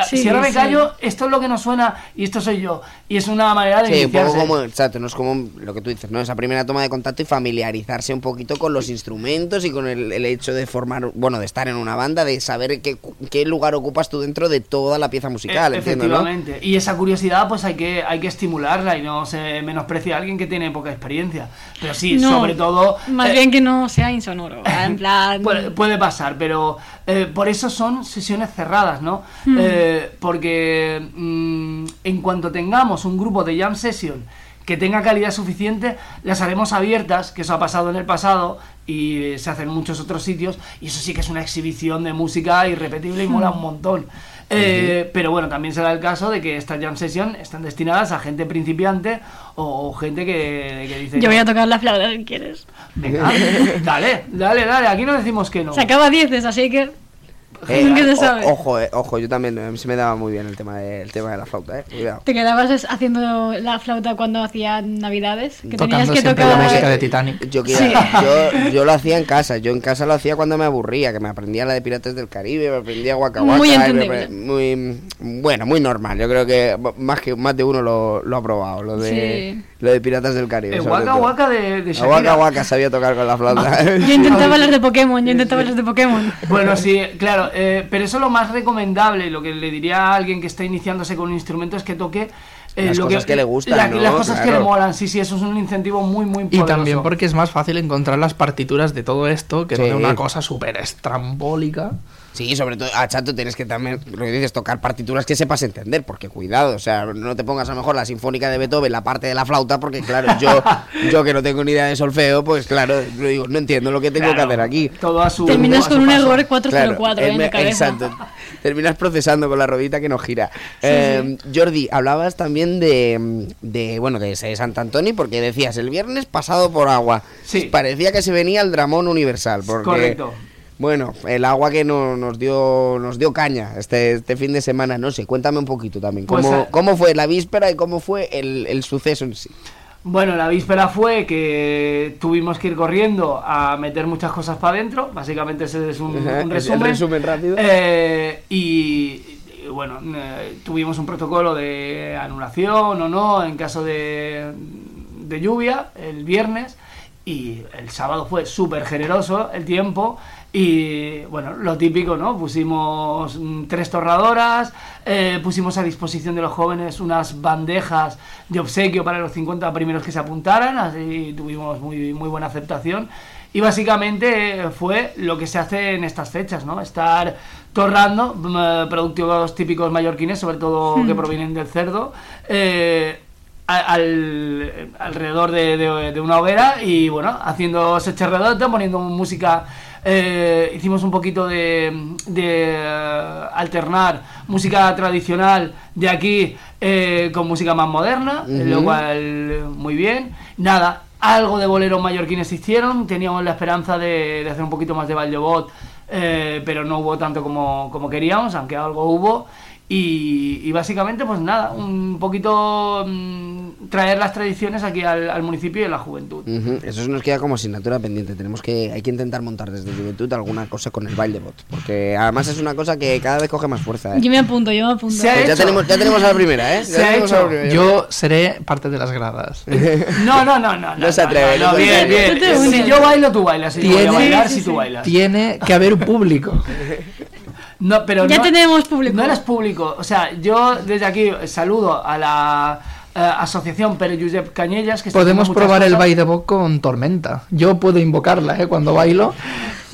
Speaker 6: Sí,
Speaker 3: si ahora me
Speaker 6: sí.
Speaker 3: callo, esto es lo que no suena y esto soy yo. Y es una manera de
Speaker 2: Sí, un poco como, exacto, no es como lo que tú dices, ¿no? Esa primera toma de contacto y familiarizarse un poquito con los instrumentos y con el, el hecho de formar, bueno, de estar en una banda, de saber qué, qué lugar ocupas tú dentro de toda la pieza musical,
Speaker 3: E-
Speaker 2: entiendo, ¿no?
Speaker 3: Efectivamente. Y esa curiosidad, pues hay que, hay que estimularla y no se menosprecia a alguien que tiene poca experiencia. Pero sí,
Speaker 6: No,
Speaker 3: sobre todo.
Speaker 6: Más
Speaker 3: eh,
Speaker 6: bien que no sea insonoro, en plan... (laughs)
Speaker 3: Puede, puede pasar, pero eh, por eso son sesiones cerradas, ¿no?
Speaker 6: Hmm.
Speaker 3: Eh, porque mm, en cuanto tengamos un grupo de jam session que tenga calidad suficiente, las haremos abiertas, que eso ha pasado en el pasado y se hace en muchos otros sitios, y eso sí que es una exhibición de música irrepetible y mola
Speaker 6: Hmm.
Speaker 3: un montón. Eh, Pero bueno, también se da el caso de que estas jam session están destinadas a gente principiante o, o gente que, que dice...
Speaker 6: Yo voy a tocar la flauta si quieres.
Speaker 3: Venga, (laughs) dale, dale, dale, aquí no decimos que no.
Speaker 6: Se acaba 10, así que...
Speaker 2: Eh, (laughs)
Speaker 6: nunca se
Speaker 2: o-
Speaker 6: sabe.
Speaker 2: ojo, eh, ojo, yo también eh, se me daba muy bien el tema de, el tema de la flauta, eh. Cuidado.
Speaker 6: Te quedabas haciendo la flauta cuando hacía navidades, que tenías que
Speaker 5: siempre la
Speaker 6: tocar...
Speaker 5: música de Titanic.
Speaker 2: Yo, que-
Speaker 6: Sí. (laughs)
Speaker 2: yo, yo lo hacía en casa, yo en casa lo hacía cuando me aburría, que me aprendía la de Piratas del Caribe, me aprendía Waka Waka,
Speaker 6: Muy
Speaker 2: y me
Speaker 6: entendible.
Speaker 2: apre- muy bueno, muy normal. Yo creo que más que más de uno lo, lo ha probado, lo de
Speaker 6: Sí.
Speaker 2: lo de Piratas del Caribe.
Speaker 3: El
Speaker 2: sobre
Speaker 3: Waka
Speaker 2: todo.
Speaker 3: Waka de, de
Speaker 2: La
Speaker 3: Shakira.
Speaker 2: Waka Waka sabía tocar con la flauta. (laughs)
Speaker 6: Yo intentaba las de Pokémon, yo intentaba las de Pokémon.
Speaker 3: Bueno, sí, claro, eh, pero eso lo más recomendable, lo que le diría a alguien que está iniciándose con un instrumento es que toque eh,
Speaker 2: Las
Speaker 3: lo
Speaker 2: cosas que le gustan,
Speaker 3: la-
Speaker 2: ¿no?
Speaker 3: Las cosas que le molan, sí, sí, eso es un incentivo muy, muy
Speaker 5: Y
Speaker 3: poderoso.
Speaker 5: también porque es más fácil encontrar las partituras de todo esto que no
Speaker 2: Sí.
Speaker 5: de una cosa súper estrambólica.
Speaker 2: Sí, sobre todo, a chato tienes que también, lo que dices, tocar partituras que sepas entender, porque cuidado, o sea, no te pongas a lo mejor la sinfónica de Beethoven, la parte de la flauta, porque claro, yo, (laughs) yo que no tengo ni idea de solfeo, pues claro, lo digo, no entiendo lo que tengo
Speaker 3: Claro,
Speaker 2: que hacer aquí.
Speaker 3: Todo a su
Speaker 6: Terminas
Speaker 3: a
Speaker 6: con
Speaker 3: su
Speaker 6: un
Speaker 3: paso.
Speaker 6: error 404
Speaker 2: Claro,
Speaker 6: en.
Speaker 2: Exacto. Terminas procesando con la rodita que no gira. Eh, Jordi, hablabas también de, de, bueno, de ese Sant Antoni, porque decías, el viernes pasado por agua.
Speaker 3: Sí.
Speaker 2: Parecía que se venía el dramón universal, porque...
Speaker 3: Correcto.
Speaker 2: Bueno, el agua que no- nos dio nos dio caña este, este fin de semana, no sé, cuéntame un poquito también.
Speaker 3: Pues,
Speaker 2: ¿Cómo,
Speaker 3: eh,
Speaker 2: cómo fue la víspera y cómo fue el, el suceso en sí?
Speaker 3: Bueno, la víspera fue que tuvimos que ir corriendo a meter muchas cosas para adentro. Básicamente ese es un,
Speaker 2: el
Speaker 3: resumen.
Speaker 2: resumen rápido.
Speaker 3: Eh, y, y, bueno, eh, tuvimos un protocolo de anulación o no en caso de, de lluvia el viernes. Y el sábado fue súper generoso el tiempo. Y bueno, lo típico, ¿no? Pusimos mm, tres torradoras, eh, pusimos a disposición de los jóvenes unas bandejas de obsequio para los 50 primeros que se apuntaran, así tuvimos muy, muy buena aceptación. Y básicamente eh, fue lo que se hace en estas fechas, ¿no? Estar torrando mm, eh, productos típicos mallorquines, sobre todo que provienen del cerdo, eh, al- alrededor de, de- de una hoguera y bueno, haciendo ese chorredote, poniendo música. Eh, hicimos un poquito de, de, eh, alternar música tradicional de aquí eh, con música más moderna, lo cual muy bien. Nada, algo de boleros mallorquines hicieron, teníamos la esperanza de, de hacer un poquito más de Valdebot, eh, pero no hubo tanto como, como queríamos, aunque algo hubo. Y, y básicamente, pues nada, un poquito mm, traer las tradiciones aquí al, al municipio y a la juventud.
Speaker 2: Ujú, Eso nos queda como asignatura pendiente. Tenemos que, hay que intentar montar desde Juventud alguna cosa con el baile bot. Porque además es una cosa que cada vez coge más fuerza. ¿eh?
Speaker 6: Yo me apunto, yo me apunto.
Speaker 2: Pues ya, tenemos, ya tenemos a la primera, ¿eh? Ya
Speaker 3: Se ha
Speaker 2: la
Speaker 3: hecho.
Speaker 2: primera.
Speaker 5: Yo seré parte de las gradas. (laughs)
Speaker 3: No, no, no, no.
Speaker 2: No se atreve,
Speaker 3: No, bien, bien. Si yo bailo, tú bailas. Si yo voy a bailar,
Speaker 6: Sí,
Speaker 3: si tú bailas.
Speaker 5: Tiene que haber un público. (laughs)
Speaker 3: No, pero
Speaker 6: Ya
Speaker 3: no-
Speaker 6: tenemos público.
Speaker 3: No eres público. O sea, yo desde aquí saludo a la eh, asociación Pere Josep Cañellas. Que está
Speaker 5: Podemos probar el baile con tormenta. Yo puedo invocarla, ¿eh? Cuando bailo.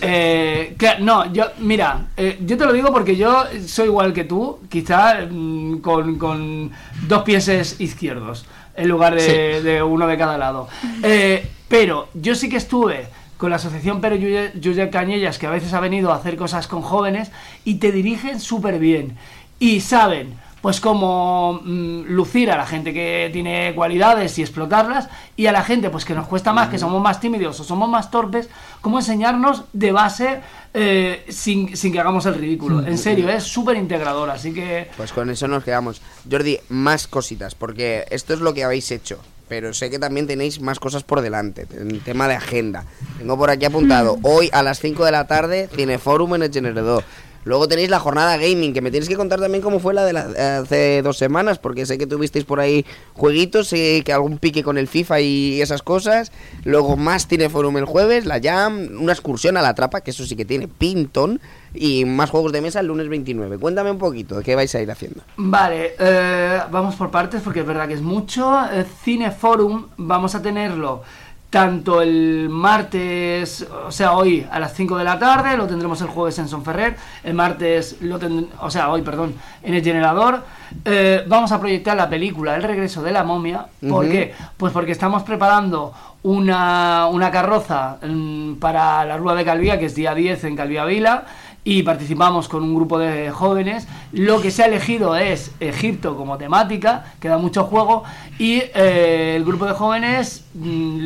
Speaker 3: Eh, que- no, yo, mira, eh, yo te lo digo porque yo soy igual que tú, quizá mm, con, con dos pieses izquierdos en lugar de, de uno de cada lado. Eh, pero yo sí que estuve con la asociación Pero Josep Cañellas, que a veces ha venido a hacer cosas con jóvenes y te dirigen súper bien y saben pues cómo mm, lucir a la gente que tiene cualidades y explotarlas y a la gente pues que nos cuesta más, que somos más tímidos o somos más torpes, cómo enseñarnos de base eh, sin, sin que hagamos el ridículo. En serio, es súper integrador, así que...
Speaker 2: Pues con eso nos quedamos. Jordi, más cositas, porque esto es lo que habéis hecho. Pero sé que también tenéis más cosas por delante, en tema de agenda. Tengo por aquí apuntado, hoy a las 5 de la tarde, Cineforum en el Generador. Luego tenéis la jornada gaming, que me tienes que contar también cómo fue la de hace dos semanas, porque sé que tuvisteis por ahí jueguitos, sé que algún pique con el FIFA y esas cosas. Luego más Cineforum el jueves, la Jam, una excursión a la trapa, que eso sí que tiene pintón, y más juegos de mesa el lunes 29. Cuéntame un poquito qué vais a ir haciendo.
Speaker 3: Vale, eh, vamos por partes porque es verdad que es mucho. Eh, Cineforum vamos a tenerlo tanto el martes, o sea, hoy a las 5 de la tarde, lo tendremos el jueves en Sonferrer, el martes, lo o sea, hoy, perdón, en el generador. Eh, vamos a proyectar la película El regreso de la momia. ¿Por qué? Pues porque estamos preparando una, una carroza mm, para la Rúa de Calvía, que es día 10 en Calvía Vila, y participamos con un grupo de jóvenes. Lo que se ha elegido es Egipto como temática, que da mucho juego, y eh, el grupo de jóvenes, mm,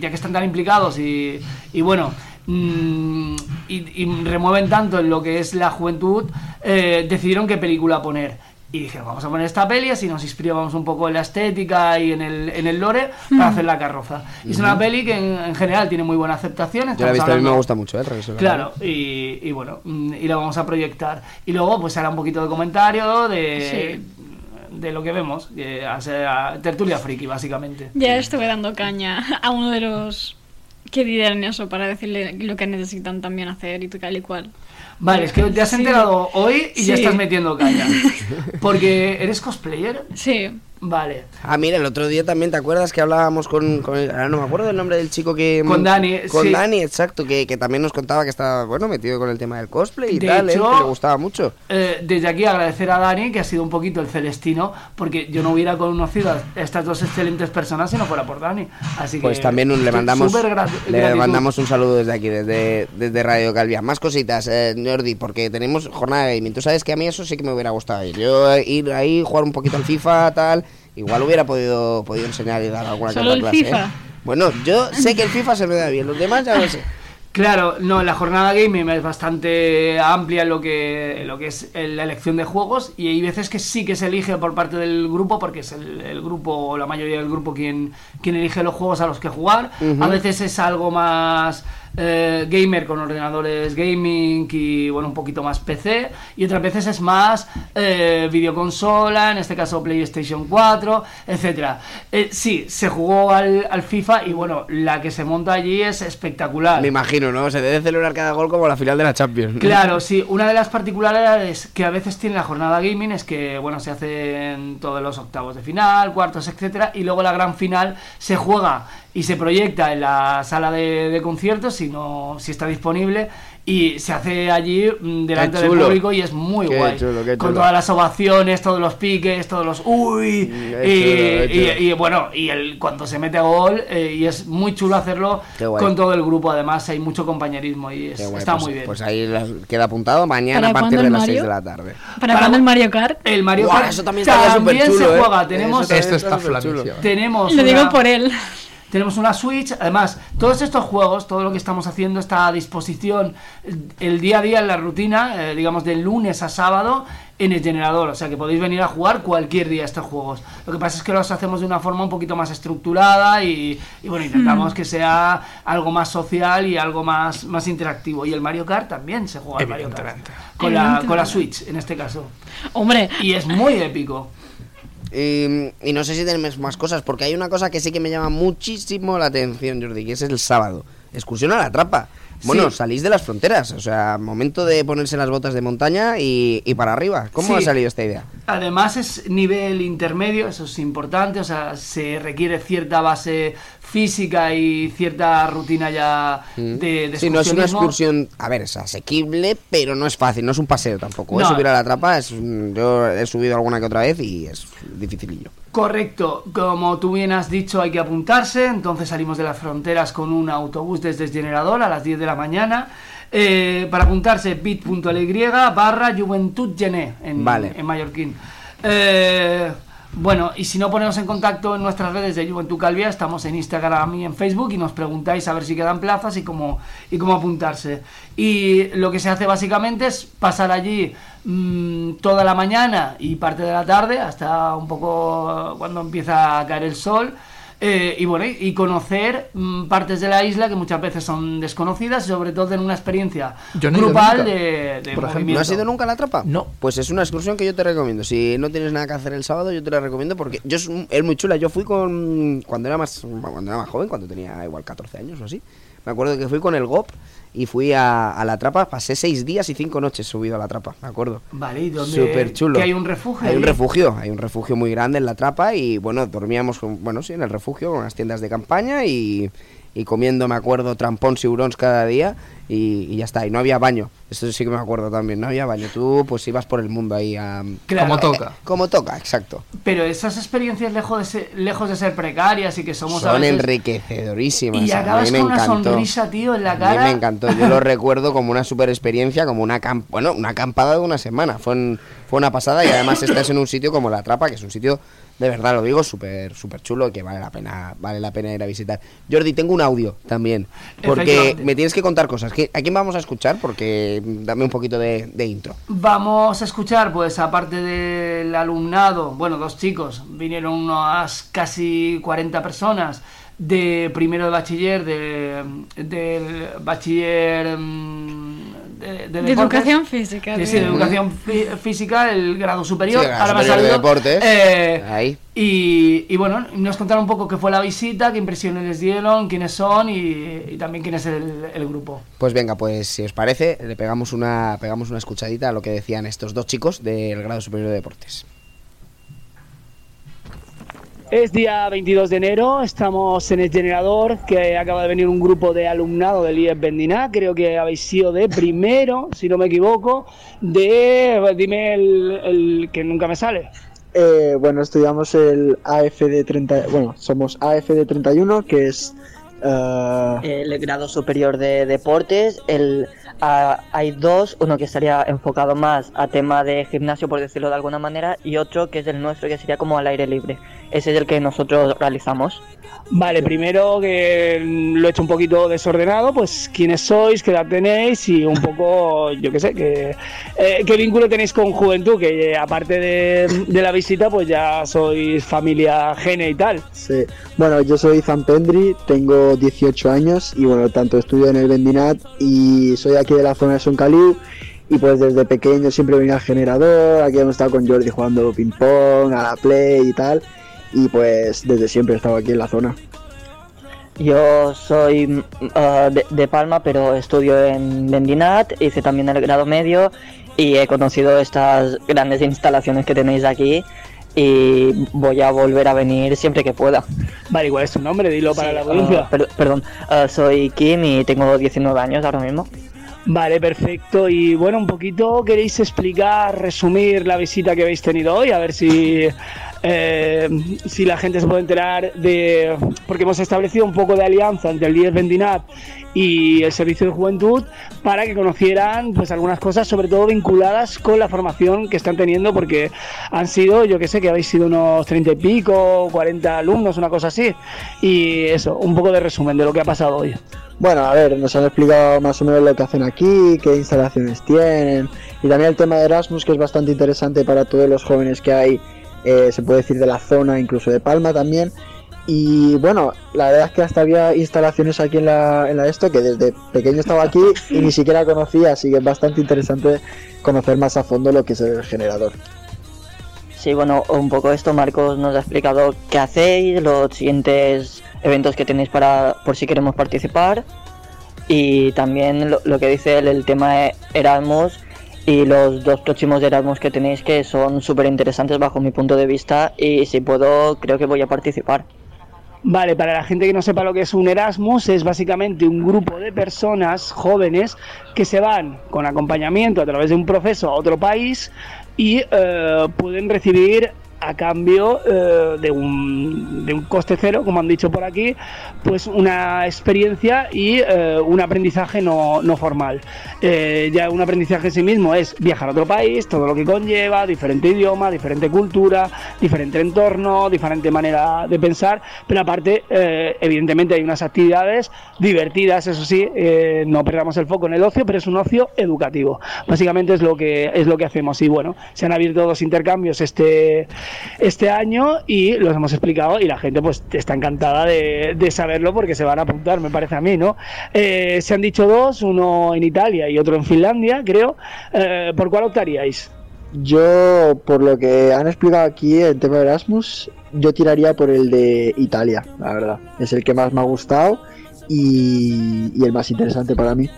Speaker 3: ya que están tan implicados y, y bueno, mm, y, y remueven tanto en lo que es la juventud, eh, decidieron qué película poner. Y dije, vamos a poner esta peli, así nos inspirábamos un poco en la estética y en el, en el lore para hacer la carroza. Y es una peli que en, en general tiene muy buena aceptación.
Speaker 2: Yo la he a mí me gusta mucho, ¿eh? El la
Speaker 3: Claro, y, y bueno, mm, y lo vamos a proyectar. Y luego pues hará un poquito de comentario de, de lo que vemos, a- tertulia friki básicamente.
Speaker 6: Ya estuve dando caña a uno de los que dirán eso para decirle lo que necesitan también hacer y tal y cual.
Speaker 3: Vale, es que te has enterado hoy y ya estás metiendo caña. (laughs) Porque eres cosplayer.
Speaker 6: Sí,
Speaker 3: Vale.
Speaker 2: Ah, mira, el otro día también, ¿te acuerdas que hablábamos con, con el- ahora no me acuerdo del nombre del chico que...
Speaker 3: Con Dani,
Speaker 2: Con
Speaker 3: sí.
Speaker 2: Dani, exacto, que, que también nos contaba que estaba, bueno, metido con el tema del cosplay y
Speaker 3: De
Speaker 2: tal, ¿eh?
Speaker 3: hecho-
Speaker 2: que le gustaba mucho.
Speaker 3: Eh, desde aquí agradecer a Dani, que ha sido un poquito el celestino, porque yo no hubiera conocido a estas dos excelentes personas si no fuera por Dani. Así que
Speaker 2: Pues también un- le mandamos le mandamos un saludo desde aquí, desde, desde Radio Calvia. Más cositas, eh, Jordi, porque tenemos jornada de gaming. Tú sabes que a mí eso sí que me hubiera gustado ir. Yo eh, ir ahí, jugar un poquito al FIFA, tal, igual hubiera podido, podido enseñar y dar alguna que
Speaker 6: ¿Solo
Speaker 2: otra
Speaker 6: el
Speaker 2: clase.
Speaker 6: FIFA?
Speaker 2: ¿eh? Bueno, yo sé que el FIFA se me da bien, los demás ya no sé.
Speaker 3: Claro, no, la jornada gaming es bastante amplia en lo que, en lo que es la elección de juegos y hay veces que sí que se elige por parte del grupo porque es el, el grupo o la mayoría del grupo quien, quien elige los juegos a los que jugar. A veces es algo más eh, gamer con ordenadores gaming y bueno, un poquito más PC. Y otras veces es más eh, videoconsola, en este caso PlayStation 4, etcétera. Eh, sí, se jugó al, al FIFA y bueno, la que se monta allí es espectacular.
Speaker 2: Me imagino, ¿no? Se debe celebrar cada gol como la final de la Champions.
Speaker 3: Claro, sí. Una de las particularidades que a veces tiene la jornada gaming es que, bueno, se hacen todos los octavos de final, cuartos, etcétera, y luego la gran final se juega y se proyecta en la sala de, de conciertos, si no, si está disponible, y se hace allí mm, delante del
Speaker 2: chulo.
Speaker 3: público y es muy
Speaker 2: Qué
Speaker 3: guay.
Speaker 2: chulo, qué
Speaker 3: Con
Speaker 2: chulo.
Speaker 3: todas las ovaciones, todos los piques, todos los uy, y,
Speaker 2: chulo,
Speaker 3: y-
Speaker 2: chulo.
Speaker 3: y, bueno, y el cuando se mete gol, eh, y es muy chulo hacerlo con todo el grupo, además hay mucho compañerismo y es- está
Speaker 2: pues,
Speaker 3: muy bien.
Speaker 2: Pues ahí las- queda apuntado mañana a
Speaker 6: ¿Para
Speaker 2: partir de
Speaker 6: el
Speaker 2: las 6
Speaker 6: Mario?
Speaker 2: de la tarde.
Speaker 6: ¿Para
Speaker 3: Para-
Speaker 6: cuándo el Mario Kart?
Speaker 3: El Mario Kart
Speaker 2: eso también
Speaker 3: también se
Speaker 2: ¿eh?
Speaker 3: juega.
Speaker 2: Eso
Speaker 3: Tenemos,
Speaker 2: también
Speaker 5: Esto está
Speaker 3: tenemos,
Speaker 6: Lo digo
Speaker 3: una-
Speaker 6: por él.
Speaker 3: Tenemos una Switch. Además, todos estos juegos, todo lo que estamos haciendo está a disposición el día a día en la rutina, eh, digamos de lunes a sábado en el generador. O sea que podéis venir a jugar cualquier día estos juegos. Lo que pasa es que los hacemos de una forma un poquito más estructurada y, y bueno, intentamos que sea algo más social y algo más, más interactivo. Y el Mario Kart también se juega al Mario Kart. Con la, con la. Switch, en este caso.
Speaker 6: Hombre,
Speaker 3: Y es muy épico.
Speaker 2: Y, y no sé si tenemos más cosas, porque hay una cosa que sí que me llama muchísimo la atención, Jordi, que es el sábado. Excursión a la trapa. Bueno,
Speaker 3: Sí.
Speaker 2: salís de las fronteras, o sea, momento de ponerse las botas de montaña y, y para arriba. ¿Cómo
Speaker 3: Sí.
Speaker 2: ha salido esta idea?
Speaker 3: Además es nivel intermedio, eso es importante, o sea, se requiere cierta base física y cierta rutina ya de, de
Speaker 2: Sí, no es una excursión, a ver, es asequible, pero no es fácil, no es un paseo tampoco. ¿eh?
Speaker 3: No.
Speaker 2: Subir a la trapa, es, yo he subido alguna que otra vez y es dificilillo.
Speaker 3: Correcto, como tú bien has dicho hay que apuntarse, entonces salimos de las fronteras con un autobús desde Generador a las 10 de la mañana. Eh, para apuntarse bit.ly barra Juventud Gené en,
Speaker 2: Vale.
Speaker 3: en mallorquín. Eh, bueno, y si no ponemos en contacto en nuestras redes de Juventud Calvia, estamos en Instagram y en Facebook y nos preguntáis a ver si quedan plazas y cómo, y cómo apuntarse. Y lo que se hace básicamente es pasar allí mm, toda la mañana y parte de la tarde hasta un poco cuando empieza a caer el sol. Eh, y bueno, y conocer mm, partes de la isla que muchas veces son desconocidas, y sobre todo en una experiencia
Speaker 5: Yo no
Speaker 3: grupal de, de
Speaker 5: Por ejemplo.
Speaker 3: movimiento.
Speaker 2: ¿No has ido nunca a la trapa?
Speaker 5: No.
Speaker 2: Pues es una excursión que yo te recomiendo. Si no tienes nada que hacer el sábado, yo te la recomiendo porque yo es, es muy chula. Yo fui con cuando era más cuando era más joven, cuando tenía igual 14 años o así. Me acuerdo que fui con el GOP y fui a, a la trapa. Pasé seis días y cinco noches subido a la trapa, me acuerdo.
Speaker 3: Vale, ¿y dónde?
Speaker 2: Súper chulo.
Speaker 3: Que hay un refugio.
Speaker 2: Hay un refugio, hay un refugio muy grande en la trapa y bueno, dormíamos, con- bueno, sí, en el refugio con unas tiendas de campaña y, y comiendo, me acuerdo, trampón siurons cada día y, y ya está. Y no había baño, eso sí que me acuerdo también, no había baño. Tú pues ibas por el mundo ahí a...
Speaker 3: Claro,
Speaker 5: Como toca.
Speaker 2: Como toca, exacto.
Speaker 3: Pero esas experiencias lejos de ser, lejos de ser precarias y que somos a
Speaker 2: Son
Speaker 3: veces-
Speaker 2: enriquecedorísimas.
Speaker 3: Y
Speaker 2: a mí
Speaker 3: acabas
Speaker 2: me
Speaker 3: con una sonrisa, tío, en la
Speaker 2: A mí
Speaker 3: cara.
Speaker 2: me encantó, yo lo recuerdo como una super experiencia, como una acam- bueno, una acampada de una semana. Fue, en- fue una pasada y además estás en un sitio como La Trapa, que es un sitio, de verdad lo digo, súper súper chulo y que vale la pena vale la pena ir a visitar. Jordi, tengo un audio también, porque me tienes que contar cosas. ¿Qué- ¿A quién vamos a escuchar? Porque dame un poquito de, de intro.
Speaker 3: Vamos a escuchar, pues aparte del alumnado, bueno, dos chicos, vinieron unas casi 40 personas de primero de bachiller, de, del bachiller mm, de, de
Speaker 6: de
Speaker 3: deportes.
Speaker 6: educación física.
Speaker 3: Sí, sí, de educación fí- física, el grado superior.
Speaker 2: Sí, grado
Speaker 3: ahora me ha
Speaker 2: superior de
Speaker 3: salido,
Speaker 2: deportes.
Speaker 3: eh,
Speaker 2: Ahí.
Speaker 3: Y, y bueno, nos contaron un poco qué fue la visita, qué impresiones les dieron, quiénes son y, y también quién es el, el grupo.
Speaker 2: Pues venga, pues si os parece, le pegamos una, pegamos una escuchadita a lo que decían estos dos chicos del grado superior de deportes.
Speaker 3: Es día 22 de enero, estamos en el generador, que acaba de venir un grupo de alumnado del IES Bendina, creo que habéis sido de primero, si no me equivoco, de, dime el, el que nunca me sale.
Speaker 7: Eh, bueno, estudiamos el AFD 30, bueno, somos AFD 31, que es eh,
Speaker 8: el grado superior de deportes. El, ah, hay dos, uno que estaría enfocado más a tema de gimnasio, por decirlo de alguna manera, y otro que es el nuestro, que sería como al aire libre. Ese es el que nosotros realizamos.
Speaker 3: Vale, primero que lo he hecho un poquito desordenado, pues quiénes sois, qué edad tenéis y un poco, (laughs) yo qué sé, que, eh, qué vínculo tenéis con Juventud, que eh, aparte de, de la visita, pues ya sois familia gene y tal.
Speaker 7: Sí. Bueno, yo soy Zan Pendry, tengo 18 años y bueno, tanto estudio en el Bendinat y soy aquí de la zona de Soncaliu y pues desde pequeño siempre venía al generador, aquí hemos estado con Jordi jugando ping pong, a la play y tal y pues desde siempre he estado aquí en la zona.
Speaker 8: Yo soy mm, ah, de, de Palma, pero estudio en Bendinat, hice también el grado medio y he conocido estas grandes instalaciones que tenéis aquí y voy a volver a venir siempre que pueda.
Speaker 3: Vale, ¿cuál es tu nombre? Dilo para
Speaker 8: Sí,
Speaker 3: la
Speaker 8: ah,
Speaker 3: audiencia.
Speaker 8: per- perdón, ah, soy Kim y tengo 19 años ahora mismo.
Speaker 3: Vale, perfecto. Y bueno, un poquito queréis explicar, resumir la visita que habéis tenido hoy, a ver si, eh, si la gente se puede enterar de... Porque hemos establecido un poco de alianza entre el 10 Bendinat y el Servicio de Juventud para que conocieran pues algunas cosas, sobre todo vinculadas con la formación que están teniendo, porque han sido, yo que sé, que habéis sido unos 30 y pico, 40 alumnos, una cosa así. Y eso, un poco de resumen de lo que ha pasado hoy.
Speaker 7: Bueno, a ver, nos han explicado más o menos lo que hacen aquí, qué instalaciones tienen y también el tema de Erasmus que es bastante interesante para todos los jóvenes que hay, eh, se puede decir de la zona, incluso de Palma también. Y bueno, la verdad es que hasta había instalaciones aquí en la, en la esto que desde pequeño estaba aquí y ni siquiera conocía, así que es bastante interesante conocer más a fondo lo que es el generador.
Speaker 8: Sí, bueno, un poco esto Marcos nos ha explicado qué hacéis, los siguientes eventos que tenéis para por si queremos participar y también lo, que dice él, el tema de Erasmus y los dos próximos Erasmus que tenéis que son súper interesantes bajo mi punto de vista y si puedo creo que voy a participar.
Speaker 3: Vale, para la gente que no sepa lo que es un Erasmus, es básicamente un grupo de personas jóvenes que se van con acompañamiento a través de un proceso a otro país y eh, pueden recibir a cambio eh, de, un, de un coste cero, como han dicho por aquí, pues una experiencia y eh, un aprendizaje no, no formal. Eh, ya un aprendizaje en sí mismo es viajar a otro país, todo lo que conlleva, diferente idioma, diferente cultura, diferente entorno, diferente manera de pensar, pero aparte, evidentemente hay unas actividades divertidas, eso sí, no perdamos el foco en el ocio, pero es un ocio educativo. Básicamente es lo que es lo que hacemos y bueno, se han abierto dos intercambios este este año y los hemos explicado y la gente pues está encantada de, saberlo porque se van a apuntar, me parece a mí, ¿no? Eh, se han dicho dos, uno en Italia y otro en Finlandia, creo. Eh, ¿Por cuál optaríais?
Speaker 7: Yo, por lo que han explicado aquí el tema de Erasmus, yo tiraría por el de Italia, la verdad. Es el que más me ha gustado y, y el más interesante para mí.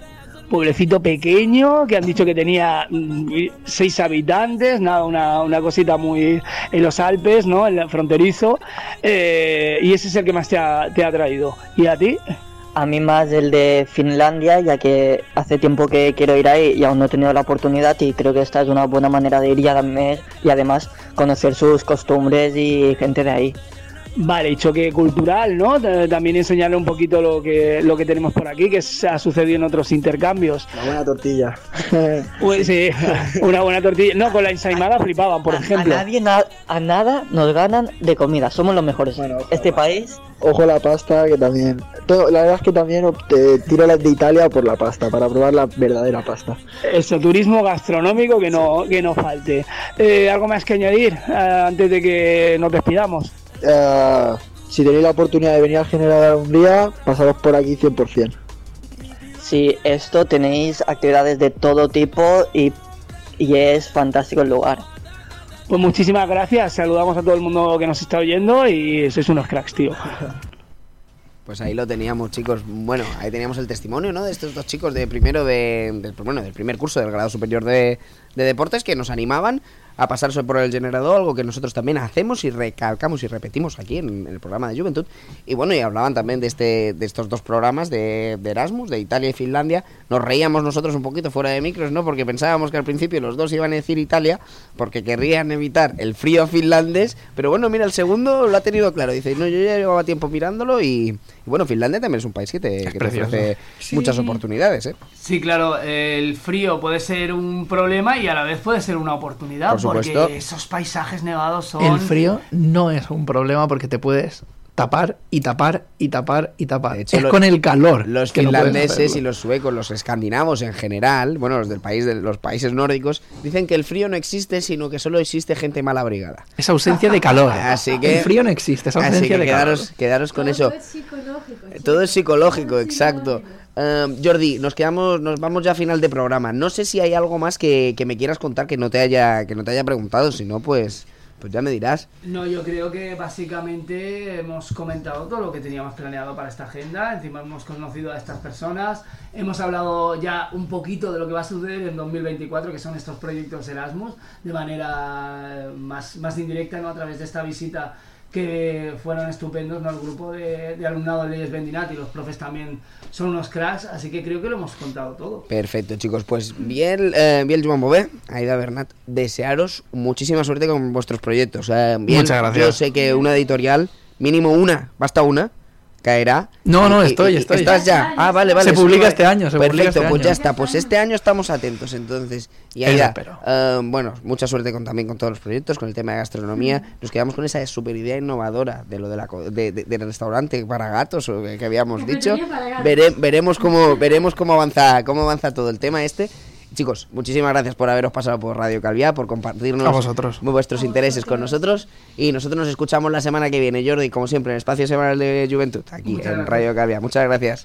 Speaker 3: Pueblecito pequeño que han dicho que tenía mm, seis habitantes, nada, una, una cosita muy en los Alpes, ¿no? En el fronterizo. Eh, y ese es el que más te ha, te ha traído. ¿Y a ti?
Speaker 8: A mí más el de Finlandia, ya que hace tiempo que quiero ir ahí y aún no he tenido la oportunidad y creo que esta es una buena manera de ir y además, y además conocer sus costumbres y gente de ahí.
Speaker 3: Vale, y choque cultural, ¿no? También enseñarle un poquito lo que, lo que tenemos por aquí, que se ha sucedido en otros intercambios.
Speaker 7: Una buena tortilla. (laughs)
Speaker 3: Pues sí, (laughs) una buena tortilla. No, con la ensaimada flipaban, por
Speaker 8: A-
Speaker 3: ejemplo.
Speaker 8: A nadie, na- a nada nos ganan de comida, somos los mejores.
Speaker 7: Bueno,
Speaker 8: este país,
Speaker 7: Ojo la pasta, que también. todo- la verdad es que también te tiro de Italia por la pasta, para probar la verdadera pasta.
Speaker 3: Eso, turismo gastronómico que no, que no falte. Eh, ¿Algo más que añadir eh, antes de que nos despidamos?
Speaker 7: Eh, si tenéis la oportunidad de venir al generador un día, pasaros por aquí 100%.
Speaker 8: si esto tenéis actividades de todo tipo y, y es fantástico el lugar.
Speaker 3: Pues muchísimas gracias, saludamos a todo el mundo que nos está oyendo y sois unos cracks, tío. (laughs)
Speaker 2: Pues ahí lo teníamos, chicos. Bueno, ahí teníamos el testimonio, ¿no? De estos dos chicos de primero de, del, bueno, del primer curso del grado superior de, de deportes que nos animaban a pasarse por el generador, algo que nosotros también hacemos y recalcamos y repetimos aquí en, el programa de Juventud. Y bueno, y hablaban también de este, de estos dos programas de, de Erasmus, de Italia y Finlandia. Nos reíamos nosotros un poquito fuera de micros, ¿no? Porque pensábamos que al principio los dos iban a decir Italia, porque querrían evitar el frío finlandés. Pero bueno, mira, el segundo lo ha tenido claro. Dice, no, yo ya llevaba tiempo mirándolo y, y bueno, Finlandia también es un país que te, que te
Speaker 5: precioso.
Speaker 2: ofrece
Speaker 3: Sí.
Speaker 2: muchas oportunidades, ¿eh?
Speaker 3: Sí, claro, el frío puede ser un problema y a la vez puede ser una oportunidad,
Speaker 2: Por supuesto.
Speaker 3: Porque esos paisajes nevados son...
Speaker 5: El frío no es un problema porque te puedes tapar y tapar y tapar y tapar.
Speaker 2: De hecho,
Speaker 5: es con el calor.
Speaker 2: Los
Speaker 5: que
Speaker 2: finlandeses y los suecos, los escandinavos en general, bueno, los del país de los países nórdicos, dicen que el frío no existe, sino que solo existe gente mal abrigada.
Speaker 5: Es ausencia de calor. (laughs)
Speaker 2: Así que-
Speaker 5: el frío no existe, es
Speaker 2: Así
Speaker 5: ausencia
Speaker 2: que
Speaker 5: de calor.
Speaker 2: quedaros, quedaros con eso.
Speaker 4: es.
Speaker 2: Todo es psicológico, exacto. Eh, Jordi, nos quedamos, nos vamos ya a final de programa. No sé si hay algo más que, que me quieras contar que no te haya, que no te haya preguntado. Si no, pues, pues ya me dirás.
Speaker 3: No, yo creo que básicamente hemos comentado todo lo que teníamos planeado para esta agenda. Encima hemos conocido a estas personas. Hemos hablado ya un poquito de lo que va a suceder en 2024, que son estos proyectos Erasmus, de manera más, más indirecta, ¿no? A través de esta visita que fueron estupendos, ¿no? El grupo de, de alumnado de Leyes Bendinat y los profes también son unos cracks, así que creo que lo hemos contado todo.
Speaker 2: Perfecto, chicos. Pues bien, eh, bien, Joan Bové, Aida Bernat, desearos muchísima suerte con vuestros proyectos. Eh, bien,
Speaker 5: Muchas gracias.
Speaker 2: Yo sé que una editorial, mínimo una, basta una, caerá.
Speaker 5: No, no, estoy,
Speaker 2: y-
Speaker 5: estoy.
Speaker 2: ¿Estás ya? Ah, vale, vale.
Speaker 5: Se publica este año, se
Speaker 2: Perfecto,
Speaker 5: publica este
Speaker 2: pues
Speaker 5: año.
Speaker 2: ya está. Pues este año estamos atentos, entonces. Y
Speaker 5: espero.
Speaker 2: eh, bueno, mucha suerte con, también con todos los proyectos, con el tema de gastronomía. Nos quedamos con esa super idea innovadora de lo de la, co- de- de- del restaurante para gatos o que, habíamos dicho. Vere- veremos cómo veremos cómo avanza cómo avanza todo el tema este. Chicos, muchísimas gracias por haberos pasado por Radio Calviá, por compartirnos
Speaker 5: A vosotros.
Speaker 2: vuestros
Speaker 4: A
Speaker 2: intereses con nosotros. Y nosotros nos escuchamos la semana que viene, Jordi, como siempre, en el Espacio Semanal de Juventud, aquí
Speaker 3: Muchas
Speaker 2: en
Speaker 3: gracias.
Speaker 2: Radio Calviá. Muchas gracias.